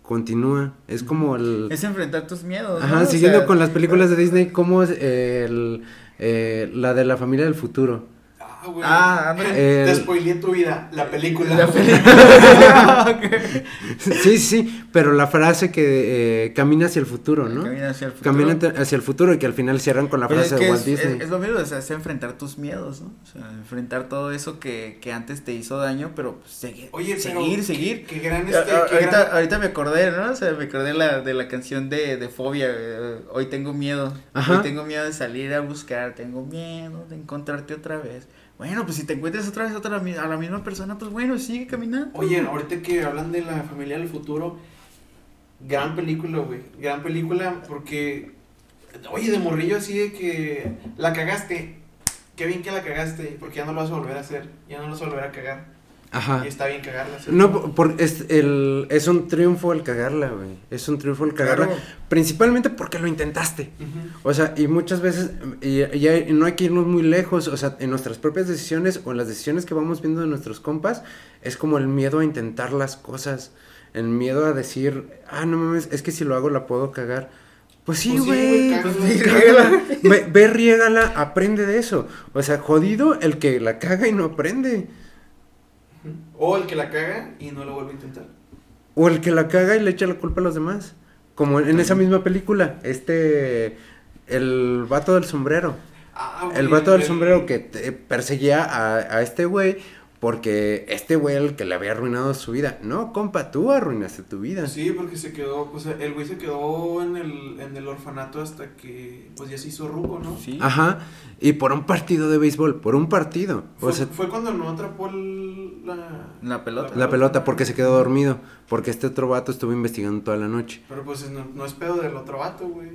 continúa. Es como el... Es enfrentar tus miedos. ¿no? Ajá, O siguiendo sea, con las películas de Disney, como es el, eh, la de la familia del futuro. Ah, güey. Ah, ándale. Te spoileé tu vida, la película. La película. Sí, sí, pero la frase que eh, camina hacia el futuro, ¿no? Camina hacia el futuro. Camina hacia el futuro y que al final cierran con la frase es de Walt es, Disney. es- es lo mismo, o sea, es enfrentar tus miedos, ¿no? O sea, enfrentar todo eso que, que antes te hizo daño, pero pues, seguir, Oye, pero seguir, qué- seguir. Qué, gran este. a- qué ahorita, gran- ahorita me acordé, ¿no? O sea, me acordé la, de la canción de, de Fobia. eh, Hoy tengo miedo. Ajá. Hoy tengo miedo de salir a buscar. Tengo miedo de encontrarte otra vez. Bueno, pues si te encuentras otra vez otra, mi- a la misma persona, pues bueno, sigue caminando. Oye, ahorita que hablan de la familia del futuro, gran película, güey. Gran película porque, oye, de morrillo así de que la cagaste. Qué bien que la cagaste, porque ya no lo vas a volver a hacer. Ya no lo vas a volver a cagar. Ajá. Y está bien cagarla. ¿sí? No, por, es, el, es un triunfo el cagarla, güey. Es un triunfo el cagarla. Claro. Principalmente porque lo intentaste. O sea, y muchas veces, y, y hay- no hay que irnos muy lejos, o sea, en nuestras propias decisiones o en las decisiones que vamos viendo de nuestros compas, es como el miedo a intentar las cosas, el miedo a decir, ah, no mames, es que si lo hago la puedo cagar. Pues sí, Pues güey, pues sí, ve, ve, riégala, aprende de eso. O sea, jodido el que la caga y no aprende. O el que la caga y no lo vuelve a intentar. O el que la caga y le echa la culpa a los demás. Como en esa misma película, este, el vato del sombrero. Ah, El vato del el- sombrero que te- perseguía a, a este güey porque este güey el que le había arruinado su vida. No, compa, tú arruinaste tu vida. Sí, porque se quedó, pues el güey se quedó en el, en el orfanato hasta que, pues ya se hizo ruco, ¿no? Sí. Ajá, y por un partido de béisbol, por un partido. Fue, O sea, fue cuando no atrapó el- la, La pelota. la pelota porque se quedó dormido, porque este otro vato estuvo investigando toda la noche. Pero pues no, no es pedo del otro vato, güey.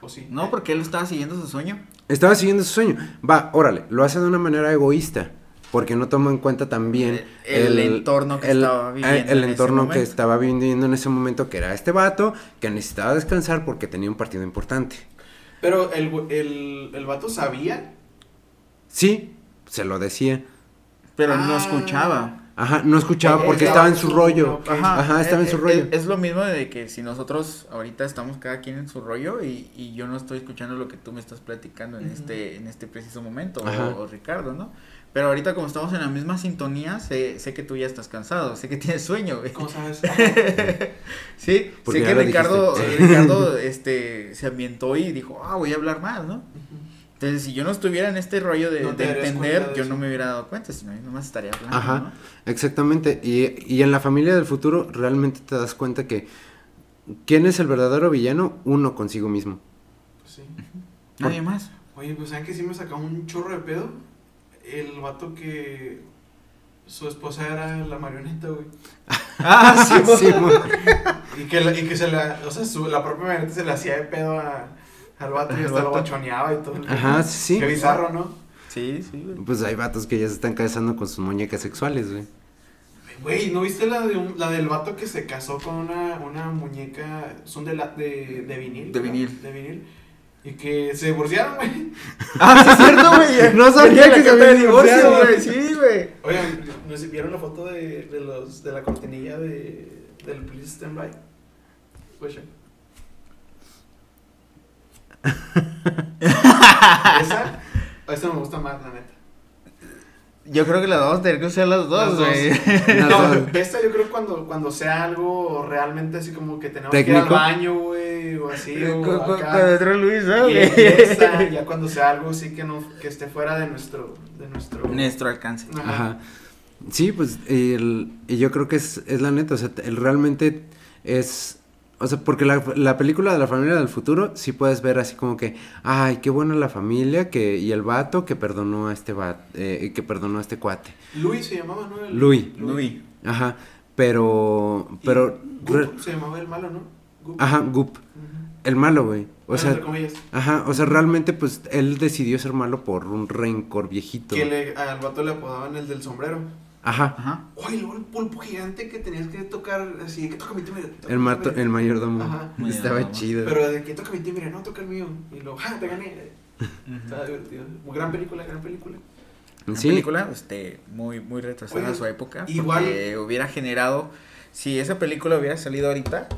¿O sí? No, porque él estaba siguiendo su sueño. Estaba siguiendo su sueño. Va, órale, lo hace de una manera egoísta. Porque no toma en cuenta también El- el entorno que estaba viviendo El en ese entorno que estaba viviendo en ese momento, que era este vato, que necesitaba descansar porque tenía un partido importante. Pero el, el, el vato sabía. Sí, se lo decía. Pero no Ah. escuchaba. Ajá, no escuchaba Eh, porque eh, estaba en su rollo. ok. Ajá, estaba en eh, su rollo. Es, es lo mismo de que si nosotros ahorita estamos cada quien en su rollo y, y yo no estoy escuchando lo que tú me estás platicando en este en este preciso momento o- Ajá. o, Ricardo, ¿no? Pero ahorita como estamos en la misma sintonía, sé, sé que tú ya estás cansado, sé que tienes sueño, güey. ¿Cómo sabes? Sí, Porque sé que Ricardo, dijiste. Ricardo este, se ambientó y dijo, ah, voy a hablar más, ¿no? Entonces, si yo no estuviera en este rollo de, No de entender, de yo no me hubiera dado cuenta, sino yo nomás estaría hablando, Ajá, ¿no? exactamente. Y, y en la familia del futuro realmente te das cuenta que quién es el verdadero villano, uno consigo mismo. Pues sí. Nadie más. Oye, pues saben que sí me sacó un chorro de pedo. El vato que su esposa era la marioneta, güey. Ah, sí, Sí, mo- Y que, la- y que se la, o sea, su, la propia marioneta se le hacía de pedo a, al vato y hasta lo vato. bachoneaba y todo. Ajá, sí, sí. Qué bizarro, ¿no? Sí, sí, güey. Pues hay vatos que ya se están casando con sus muñecas sexuales, güey. Güey, ¿no viste la de un, la del vato que se casó con una, una muñeca, son de, la, de, de vinil? De vinil. De vinil. Y que se divorciaron, güey. Ah, sí, es cierto, güey. No sabía que se divorcio, divorciado. güey. Sí, güey. Oigan, ¿no se vieron la foto de, de, los, de la cortinilla de, del Please Stand By? Pues ¿Esa? Esa me gusta más, la neta. Yo creo que las vamos a tener que usar las Las dos, dos. güey. Las No, dos. esta yo creo cuando, cuando sea algo realmente así como que tenemos que ir al baño, güey, o así, o Con- con- acá. Con otro Luis, ¿no, Y, esta, ya cuando sea algo así que no, que esté fuera de nuestro, de nuestro. Nuestro alcance. Ajá. Ajá. Sí, pues, el- y yo creo que es, es la neta, o sea, el realmente es, o sea, porque la, la película de la familia del futuro, sí puedes ver así como que, ay, qué buena la familia, que, y el vato que perdonó a este vato, eh, que perdonó a este cuate. Luis se llamaba, ¿no? El- Louis. Luis. Ajá, pero, pero, Goop re- se llamaba el malo, ¿no? Goop. ajá, Goop, el malo, güey, o sea, entre comillas. ajá, o sea, realmente, pues, él decidió ser malo por un rencor viejito. Que le, al vato le apodaban el del sombrero. Ajá, Ajá. Oye, luego el pulpo gigante que tenías que tocar así, que toca mi timbre. toca el, mi mato, timbre. el mayordomo, Ajá. estaba Mayordomo. chido. Pero de que toca mi timbre, no toca el mío. Y luego, ¡ja! Te gané. Estaba divertido. Gran película, gran película. Una Sí. película este, muy, muy retrasada Oye, a su época. igual- Porque hubiera generado. Si esa película hubiera salido ahorita.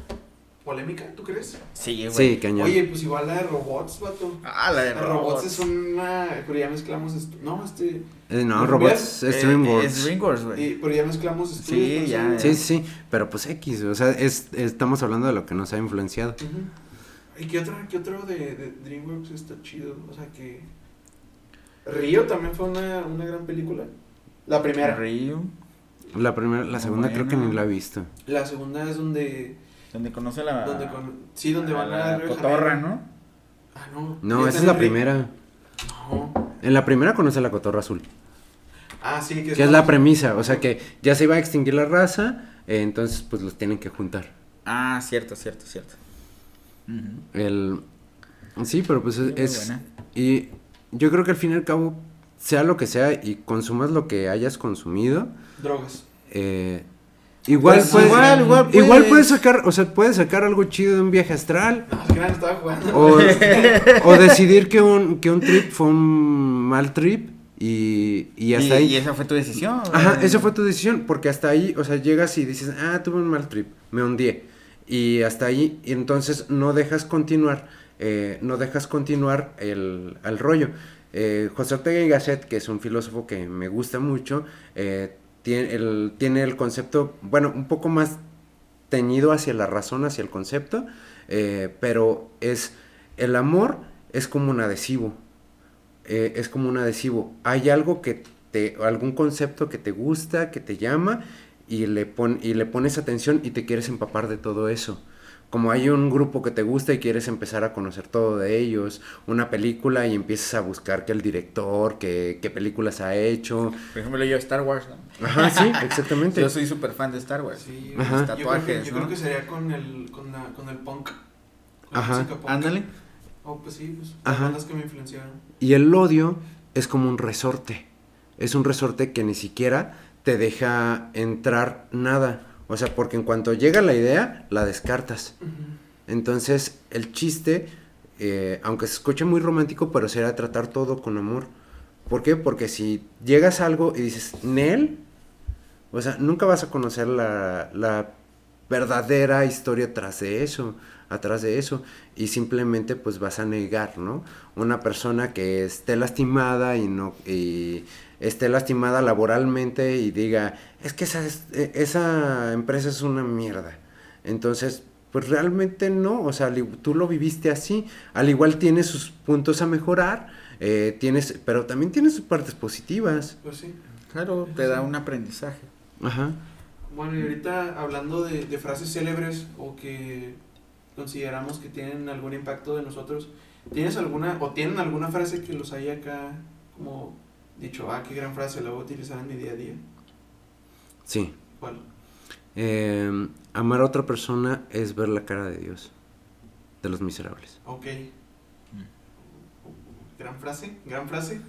¿Polémica, tú crees? Sí, güey. Sí, cañón. Oye, pues igual la de robots, vato. Ah, la de de robots es una. Pero ya mezclamos. estu- No, este. Eh, no, ¿Lo robots, Eh, es DreamWorks. Es DreamWorks, güey. y- pero ya mezclamos Sí, estudios. por ya, eso- Sí, sí, sí, pero pues X, o sea, es, estamos hablando de lo que nos ha influenciado. ¿Y qué otro, qué otro de, de DreamWorks está chido? O sea que. Río también fue una, una gran película. La primera. Río. La primera, la segunda creo que ni la he visto. La segunda es donde. Donde conoce la. donde con, sí, donde van a. la cotorra. ¿no? Ah, no. No, esa es la primera. No. En la primera conoce la cotorra azul, Ah, sí, que que es la premisa, o sea que ya se iba a extinguir la raza, eh, entonces pues los tienen que juntar. Ah, cierto, cierto, cierto. El... Sí, pero pues es... Es- y yo creo que al fin y al cabo, sea lo que sea y consumas lo que hayas consumido, Drogas. eh, igual Pues, puedes... igual, igual Igual puedes- sacar, o sea, puedes sacar algo chido de un viaje astral, No, es que nadie estaba jugando. O, o decidir que un, que un trip fue un mal trip y, y hasta y, ahí. y esa fue tu decisión. Ajá, esa fue tu decisión, porque hasta ahí, o sea, llegas y dices, ah, tuve un mal trip, me hundí. Y hasta ahí, y entonces no dejas continuar, eh, no dejas continuar el, el rollo. Eh, José Ortega y Gasset, que es un filósofo que me gusta mucho, eh, tiene, el, tiene el concepto, bueno, un poco más teñido hacia la razón, hacia el concepto, eh, pero es, el amor es como un adhesivo, eh, es como un adhesivo. Hay algo que te, algún concepto que te gusta, que te llama, y le, pon, y le pones atención y te quieres empapar de todo eso. Como hay un grupo que te gusta y quieres empezar a conocer todo de ellos, una película y empiezas a buscar que el director, que, qué películas ha hecho. Por ejemplo, yo Star Wars, ¿no? Ajá, sí, exactamente. Yo soy súper fan de Star Wars. Sí, Ajá. yo, creo que, Tatuajes, yo ¿no? creo que sería con el, con, la, con el punk. Con la Ajá. música punk. Ándale. Oh, pues sí, pues. Ajá. Las bandas que me influenciaron. Y el odio es como un resorte. Es un resorte que ni siquiera te deja entrar nada. O sea, porque en cuanto llega la idea, la descartas. Entonces, el chiste, eh, aunque se escuche muy romántico, pero será tratar todo con amor. ¿Por qué? Porque si llegas a algo y dices, Nel, o sea, nunca vas a conocer la, la verdadera historia tras de eso, atrás de eso, y simplemente pues vas a negar, ¿no? Una persona que esté lastimada y no, y esté lastimada laboralmente y diga, es que esa, es- eh, esa empresa es una mierda. Entonces, pues realmente no, o sea, tú lo viviste así, al igual tiene sus puntos a mejorar, eh, tienes, pero también tiene sus partes positivas. Pues sí. Claro, te da un aprendizaje. Ajá. Bueno, y ahorita hablando de, de frases célebres o que consideramos que tienen algún impacto de nosotros, ¿tienes alguna o tienen alguna frase que los haya acá como dicho, ah, qué gran frase, la voy a utilizar en mi día a día? Sí. ¿Cuál? Eh, amar a otra persona es ver la cara de Dios, de los miserables. Ok. Gran frase, gran frase.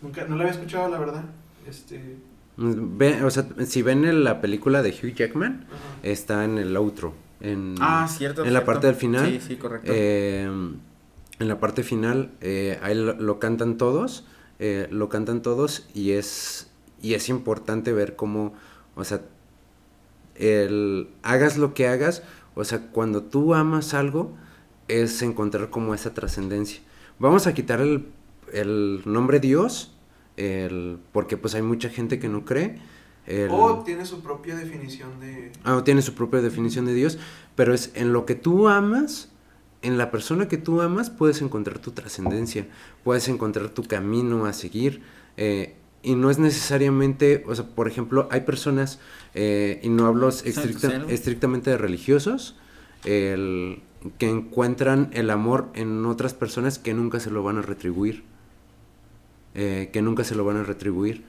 Nunca, no la había escuchado, la verdad. Este. Ve- o sea, si ven en la película de Hugh Jackman, está en el outro. En, Ah, cierto. En la parte del final. Sí, sí, correcto. Eh, en la parte final, eh, ahí lo, lo cantan todos, eh, lo cantan todos y es, y es importante ver cómo, o sea, el, hagas lo que hagas, o sea, cuando tú amas algo, es encontrar como esa trascendencia. Vamos a quitar el, el nombre Dios, el, porque pues hay mucha gente que no cree. el- O tiene su propia definición de. Ah, tiene su propia definición de Dios, pero es en lo que tú amas, en la persona que tú amas, puedes encontrar tu trascendencia, puedes encontrar tu camino a seguir. eh, y no es necesariamente, o sea, por ejemplo, hay personas, eh, y no hablo estricta- estrictamente de religiosos, el- que encuentran el amor en otras personas que nunca se lo van a retribuir. eh, que nunca se lo van a retribuir.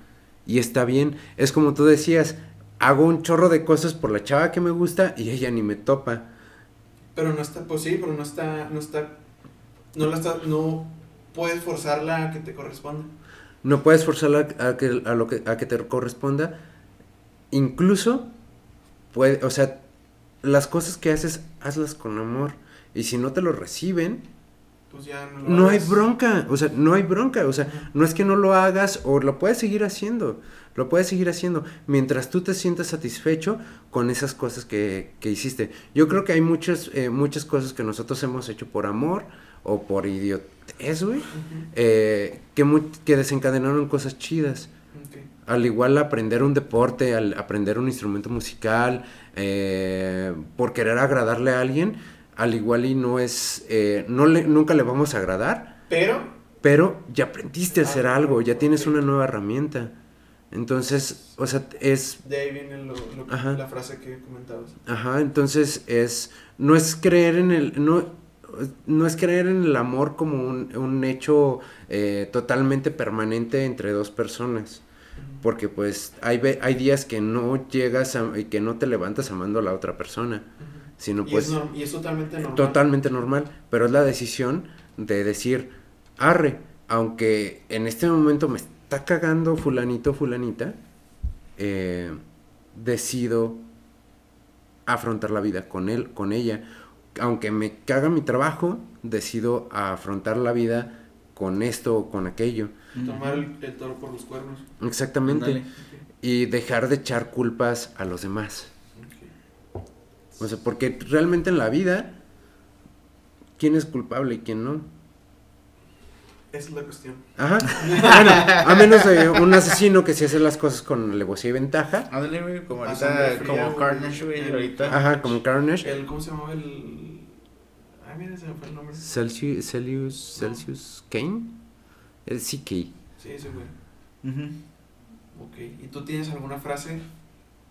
Y está bien, es como tú decías, hago un chorro de cosas por la chava que me gusta y ella ni me topa. Pero no está, pues sí, pero no está, no está, no la está, no puedes forzarla a que te corresponda. No puedes forzarla a que, a lo que, a que te corresponda. Incluso, puede, o sea, las cosas que haces, hazlas con amor. Y si no te lo reciben, Pues ya no lo no hay bronca. O sea, no hay bronca. O sea, no es que no lo hagas o lo puedes seguir haciendo. Lo puedes seguir haciendo mientras tú te sientas satisfecho con esas cosas que, que hiciste. Yo creo que hay muchas, eh, muchas cosas que nosotros hemos hecho por amor o por idiotez, güey, eh, que, que desencadenaron cosas chidas. Al igual aprender un deporte, al aprender un instrumento musical, eh, por querer agradarle a alguien, al igual y no es, eh, no le, nunca le vamos a agradar, Pero, pero ya aprendiste a hacer Ah, algo, ya tienes una nueva herramienta. Entonces, o sea, es, de ahí viene lo, lo que- Ajá. la frase que comentabas. ajá, entonces es, no es creer en el, no, no es creer en el amor como un, un hecho eh, totalmente permanente entre dos personas. Porque pues hay, hay días que no llegas a, y que no te levantas amando a la otra persona. Sino y, pues es y es totalmente normal. totalmente normal, pero es la decisión de decir, arre, aunque en este momento me está cagando fulanito, fulanita, eh, decido afrontar la vida con él, con ella. Aunque me caga mi trabajo, decido afrontar la vida con esto o con aquello. Tomar el, el toro por los cuernos. Exactamente. Y dejar de echar culpas a los demás. O sea, porque realmente en la vida, ¿quién es culpable y quién no? Esa es la cuestión. Ajá. Bueno, a menos de un asesino que se hace las cosas con alevosía y ventaja. Ándale, güey, como ahorita, fría, como. Carnage, güey, ahorita. Ajá, como Carnage. El, ¿Cómo se llamaba el...? Ay, mira, se me fue el nombre. Celsius, Celsius, Celsius Kane. El CK. Sí, ese güey. Ujú. Ok. ¿Y tú tienes alguna frase?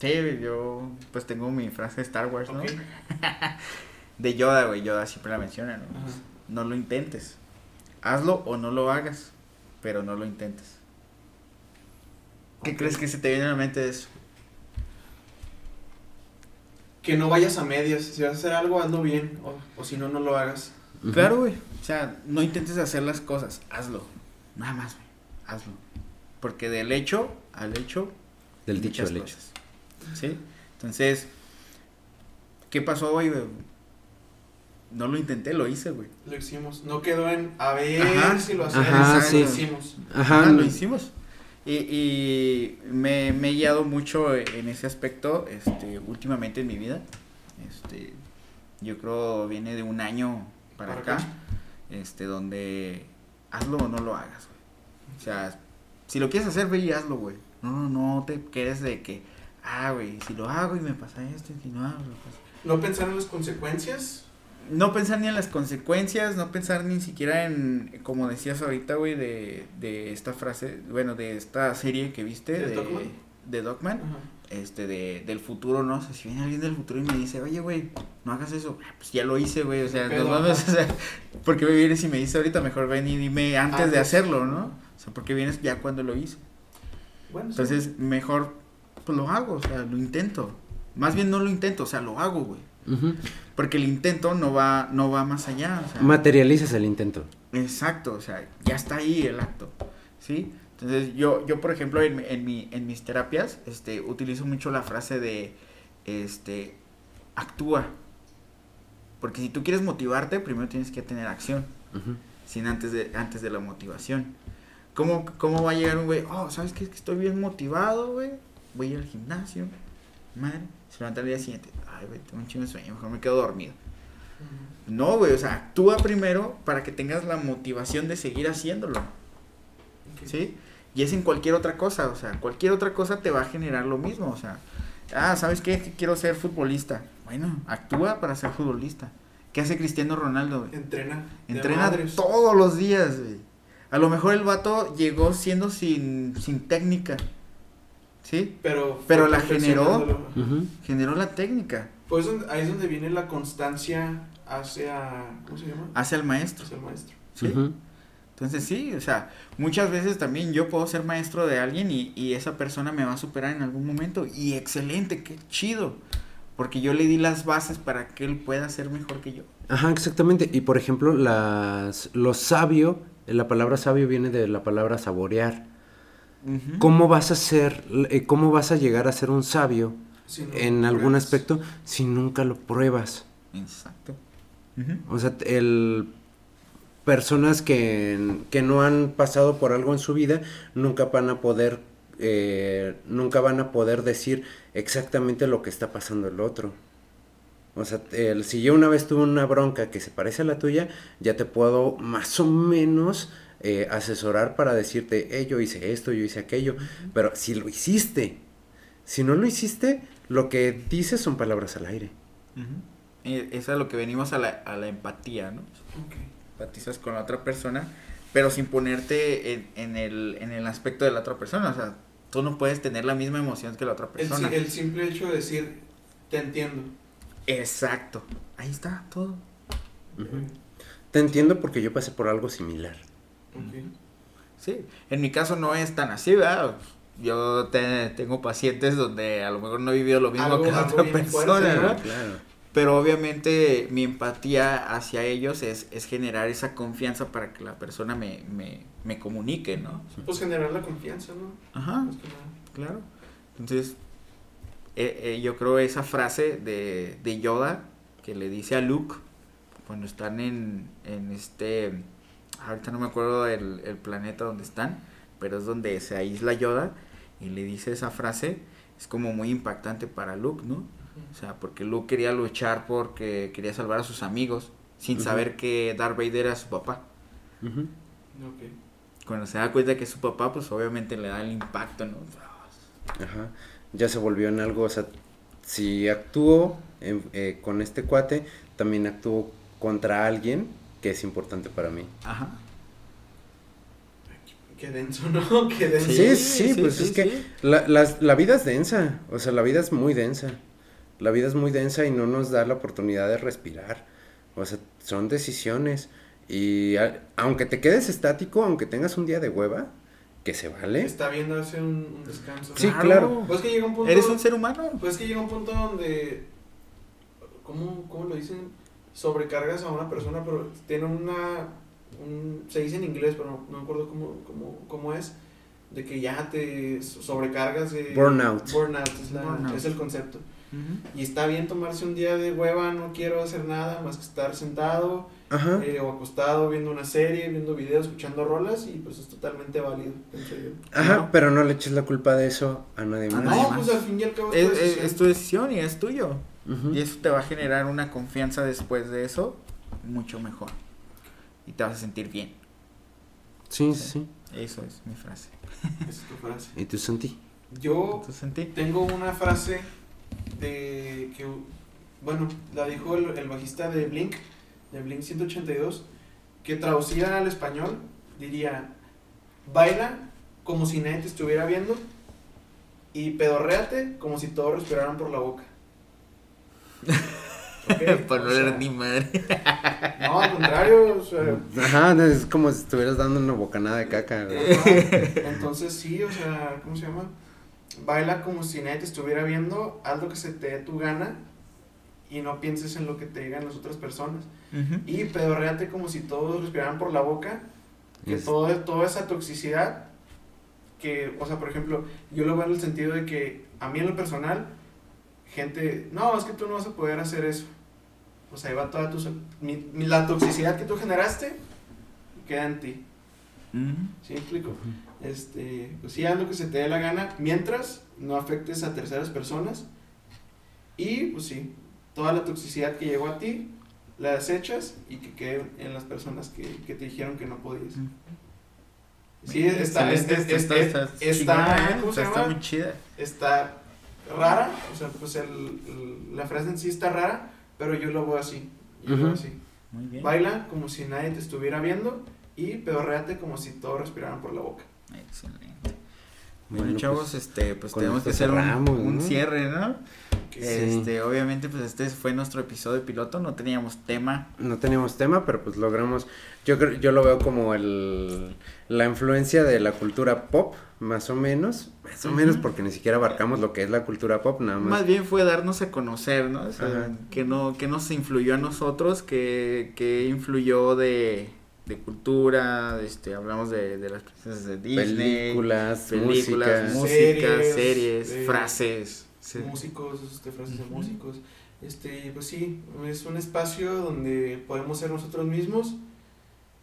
Sí, yo pues tengo mi frase de Star Wars, ¿no? Ok. De Yoda, güey, Yoda siempre la menciona, ¿no? No lo intentes. Hazlo o no lo hagas, pero no lo intentes. ¿Qué crees que se te viene a la mente de eso? Que no vayas a medias. Si vas a hacer algo, hazlo bien. O, o si no, no lo hagas. Claro, güey. O sea, no intentes hacer las cosas, hazlo. Nada más, güey. Hazlo. Porque del hecho al hecho Del dicho al hecho. ¿Sí? Entonces, ¿qué pasó hoy, güey? No lo intenté, lo hice, güey. Lo hicimos. No quedó en a ver Ajá. si lo hacemos. Ajá, lo hicimos. Ajá. Ah, lo hicimos. Y, y me, me he guiado mucho en ese aspecto, este, últimamente en mi vida. Este, yo creo viene de un año para, Para acá, este, donde hazlo o no lo hagas, güey. O sea, si lo quieres hacer, ve y hazlo, güey. No, no, no te quedes de que, ah, güey, si lo hago y me pasa esto, y si no hago, pasa No pensar en las consecuencias. no pensar ni en las consecuencias, no pensar ni siquiera en, como decías ahorita, güey, de, de esta frase, bueno, de esta serie que viste, ¿De de, Dogman? de Dogman, Ajá. este, de, del futuro, ¿no? O sea, si viene alguien del futuro y me dice, oye, güey, no hagas eso, ah, pues ya lo hice, güey, o sea, Pero, no mames, ajá. o sea, ¿por qué me vienes y me dices ahorita, mejor ven y dime antes de hacerlo, ¿no? O sea, porque vienes ya cuando lo hice. Bueno, sí. Entonces, mejor, pues lo hago, o sea, lo intento. Más bien no lo intento, o sea, lo hago, güey. Porque el intento no va, no va más allá, o sea. Materializas el intento. Exacto, o sea, ya está ahí el acto, ¿sí? Entonces, yo, yo por ejemplo, en, mi- en, mi, en mis terapias, este, utilizo mucho la frase de, este, actúa. Porque si tú quieres motivarte, primero tienes que tener acción, sin antes de, antes de la motivación. ¿Cómo, ¿Cómo va a llegar un güey? Oh, ¿sabes qué? Es que estoy bien motivado, güey. Voy a ir al gimnasio. Madre, se levanta el día siguiente. Ay, güey, tengo un chingo de sueño, mejor me quedo dormido. No, güey, o sea, actúa primero para que tengas la motivación de seguir haciéndolo. ¿sí? Y es en cualquier otra cosa, o sea, cualquier otra cosa te va a generar lo mismo, o sea, ah, ¿sabes qué? Que quiero ser futbolista. Bueno, actúa para ser futbolista. ¿Qué hace Cristiano Ronaldo, güey? Entrena. Entrena todos los días, güey. A lo mejor el vato llegó siendo sin, sin técnica, ¿sí? Pero, Pero la generó. Generó la técnica Pues ahí es donde viene la constancia hacia. ¿Cómo se llama? hacia el maestro, Hacia el maestro. ¿sí? Entonces sí, o sea, muchas veces también yo puedo ser maestro de alguien y, y esa persona me va a superar en algún momento. Y excelente, qué chido. Porque yo le di las bases para que él pueda ser mejor que yo. Ajá, exactamente. Y por ejemplo, las, lo sabio, la palabra sabio viene de la palabra saborear. ¿Cómo vas a ser, eh, cómo vas a llegar a ser un sabio Si no en algún pruebas. aspecto si nunca lo pruebas? Exacto. O sea, el personas que, que no han pasado por algo en su vida nunca van a poder eh, nunca van a poder decir exactamente lo que está pasando el otro. O sea, el, si yo una vez tuve una bronca que se parece a la tuya, ya te puedo más o menos eh, asesorar para decirte, hey, yo hice esto, yo hice aquello. Pero si lo hiciste, si no lo hiciste, lo que dices son palabras al aire. Eso es lo que venimos a la, a la empatía, ¿no? Empatizas con la otra persona, pero sin ponerte en, en, el, en el aspecto de la otra persona. O sea, tú no puedes tener la misma emoción que la otra El, persona. si- el simple hecho de decir, te entiendo. Exacto. Ahí está todo. Te entiendo porque yo pasé por algo similar. Sí, en mi caso no es tan así, ¿verdad? Yo te- tengo pacientes donde a lo mejor no he vivido lo mismo Algo- que la algo otra persona, fuerte, ¿no? ¿no? Claro. Pero obviamente mi empatía hacia ellos es, es generar esa confianza para que la persona me, me, me comunique, ¿no? Pues generar la confianza, ¿no? Ajá, claro. Entonces, eh, eh, yo creo esa frase de, de Yoda que le dice a Luke cuando están en, en este, ahorita no me acuerdo el, el planeta donde están, pero es donde se aísla Yoda y le dice esa frase, es como muy impactante para Luke, ¿no? O sea, porque Luke quería luchar porque quería salvar a sus amigos, sin saber que Darth Vader era su papá. Cuando se da cuenta que es su papá, pues obviamente le da el impacto, ¿no? Ajá. Ya se volvió en algo, o sea, si actúo en- eh, con este cuate, también actúo contra alguien que es importante para mí. Ajá. Qué denso, ¿no? Qué denso. Sí, sí, pues es que. La, la vida es densa, o sea, la vida es muy densa. La vida es muy densa y no nos da la oportunidad de respirar. O sea, son decisiones. Y a- aunque te quedes estático, aunque tengas un día de hueva, que se vale. Está bien darse un, un descanso. Sí, claro. Pues que llega un punto. ¿Eres un ser humano? Pues que llega un punto donde. ¿Cómo, cómo lo dicen? Sobrecargas a una persona, pero tiene una. Un, se dice en inglés, pero no, no me acuerdo cómo, cómo, cómo es. De que ya te sobrecargas de. Burnout. Burnout es, la- Burnout. es el concepto. Y está bien tomarse un día de hueva, no quiero hacer nada más que estar sentado eh, o acostado viendo una serie, viendo videos, escuchando rolas y pues es totalmente válido. Ajá, ¿no? pero no le eches la culpa de eso a nadie más. No, pues al fin y al cabo Es, es tu decisión y es tuyo. Y eso te va a generar una confianza después de eso mucho mejor. Y te vas a sentir bien. Sí, sí, sí. Eso es mi frase. Esa es tu frase. ¿Y tú, Santi? Yo ¿Tú sentí? tengo una frase de que, bueno, la dijo el, el bajista de Blink, de Blink 182, que traducida al español diría, baila como si nadie te estuviera viendo y pedorréate como si todos respiraran por la boca. ¿Ok? Por no sea, leer ni madre. No, al contrario, o sea, Ajá, es como si estuvieras dando una bocanada de caca. Ajá. Entonces sí, o sea, ¿cómo se llama? Baila como si nadie te estuviera viendo, haz lo que se te dé tu gana y no pienses en lo que te digan las otras personas. Y pedorreate como si todos respiraran por la boca, que Es- todo, toda esa toxicidad, que, o sea, por ejemplo, yo lo veo en el sentido de que a mí en lo personal, gente, no, es que tú no vas a poder hacer eso. O sea, ahí va toda tu, mi- mi- la toxicidad que tú generaste, queda en ti. ¿Sí me explico? Este, pues sí, haz lo que se te dé la gana, mientras no afectes a terceras personas. Y, pues sí, toda la toxicidad que llegó a ti, la desechas y que quede en las personas que, que te dijeron que no podías. Sí, está, es- es- es- está, es- chingona, está, ¿eh? ¿cómo se Está muy chida. Está rara, o sea, pues el, el- la frase en sí está rara, pero yo lo veo así. Yo lo veo así. Muy bien. Baila como si nadie te estuviera viendo y pedorreate como si todos respiraran por la boca. Excelente. Bueno, Bueno, chavos, pues, este, pues tenemos que hacer un, cerramos, un ¿no? cierre, ¿no? Sí. Este, obviamente, pues este fue nuestro episodio piloto, no teníamos tema. No teníamos tema, pero pues logramos. Yo creo, yo lo veo como el la influencia de la cultura pop, más o menos. Más o menos, porque ni siquiera abarcamos lo que es la cultura pop, nada más. Más bien fue darnos a conocer, ¿no? O sea, que no, que nos influyó a nosotros, que, que influyó de, de cultura, este, hablamos de, de las princesas de Disney, películas, películas, música. música, Series, series, eh, frases. sí. músicos, este, frases de músicos. Este, pues sí, es un espacio donde podemos ser nosotros mismos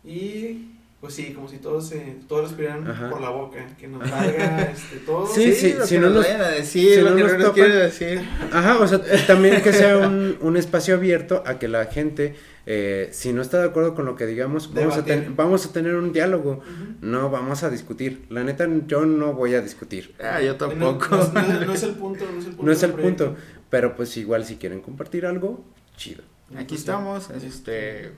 y pues sí, como si todos se, todos respiraran Ajá. por la boca, que nos salga este, todo. Sí, sí, lo si que no nos vayan a decir, si lo no que nos no topan- decir. Ajá, o sea, también que sea un, un espacio abierto a que la gente, eh, si no está de acuerdo con lo que digamos, vamos a, ten- vamos a tener un diálogo. No vamos a discutir. La neta, yo no voy a discutir. Ah, yo tampoco. no es- no es- no es el punto, no es el punto. No es el proyecto. punto. Pero pues igual si quieren compartir algo, chido. Aquí Entonces, estamos, este,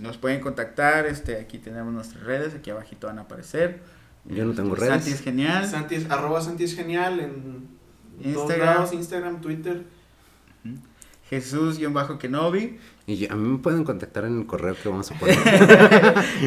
nos pueden contactar, este, aquí tenemos nuestras redes, aquí abajito van a aparecer. Yo no tengo Santi redes. es genial. Santi es, arroba Santi es genial en Instagram. lados, Instagram, Twitter. Jesús-Kenobi. Y yo- a mí me pueden contactar en el correo que vamos a poner.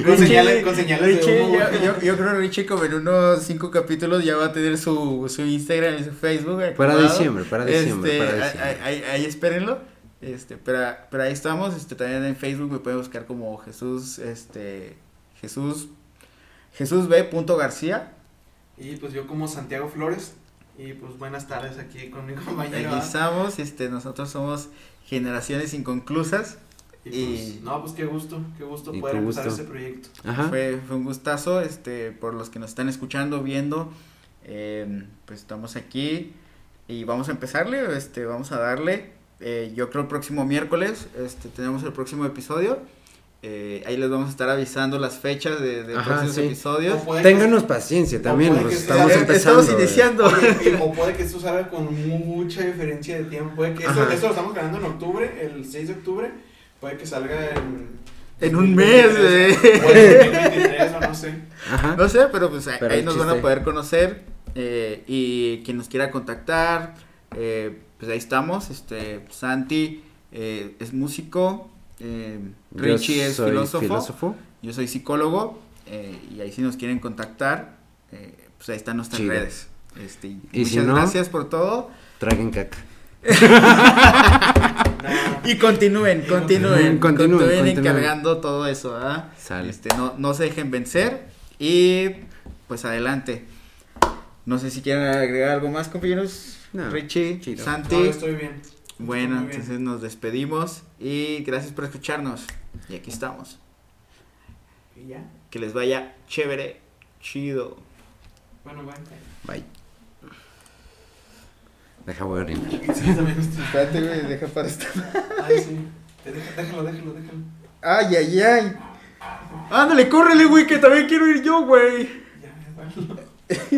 Con señales, con señales de Richie, humo. yo, yo, yo creo que Richie como en unos cinco capítulos ya va a tener su, su Instagram y su Facebook. para diciembre, para diciembre, Este, para ahí- diciembre. Ahí, ahí espérenlo. Este, pero, pero ahí estamos. Este, también en Facebook me pueden buscar como Jesús, este, Jesús, Jesús B. García. Y pues yo como Santiago Flores. Y pues buenas tardes aquí con mi compañero. Aquí ¿ah? estamos. Este, nosotros somos Generaciones Inconclusas. Y pues, no, pues qué gusto, qué gusto poder qué empezar este proyecto. Ajá. Fue, fue un gustazo, este, por los que nos están escuchando, viendo, eh, pues estamos aquí y vamos a empezarle, este, vamos a darle, eh, yo creo el próximo miércoles, este, tenemos el próximo episodio, eh, ahí les vamos a estar avisando las fechas de, de Ajá, próximos sí. episodios. Ténganos paciencia también, estamos sea- empezando. Estamos iniciando. Oye, o puede que esto salga con mucha diferencia de tiempo. Puede que esto, lo estamos grabando en octubre, el 6 de octubre. Puede que salga en. En un mes, 2023, eh. O en 2023, o no sé. Ajá. No sé, pero pues ahí, Pero ahí el nos van a poder conocer eh, y quien nos quiera contactar, eh, pues ahí estamos. Este Santi eh, es músico, eh, Yo Richie es soy filósofo, yo soy psicólogo eh, y ahí si nos quieren contactar, eh, pues ahí están nuestras Chido. redes. Este, y muchas si no- gracias por todo Traguen caca. Y continúen, continúen, continúen, continúen, continúen. encargando todo eso, ¿ah? Este, no, no se dejen vencer y pues adelante. No sé si quieren agregar algo más, compañeros. No, Richie, chido. Santi. No, estoy bien. bueno, bien. entonces nos despedimos y gracias por escucharnos. Y aquí estamos. Y ya. Que les vaya chévere, chido. Bueno, bueno. Bye. Deja voy a orinar. Sí, también estoy. Espérate, güey, deja para esto. Ay, sí. Déjalo, déjalo, déjalo. Ay, ay, ay. Ándale, córrele, güey, que también quiero ir yo, güey. Ya, ya.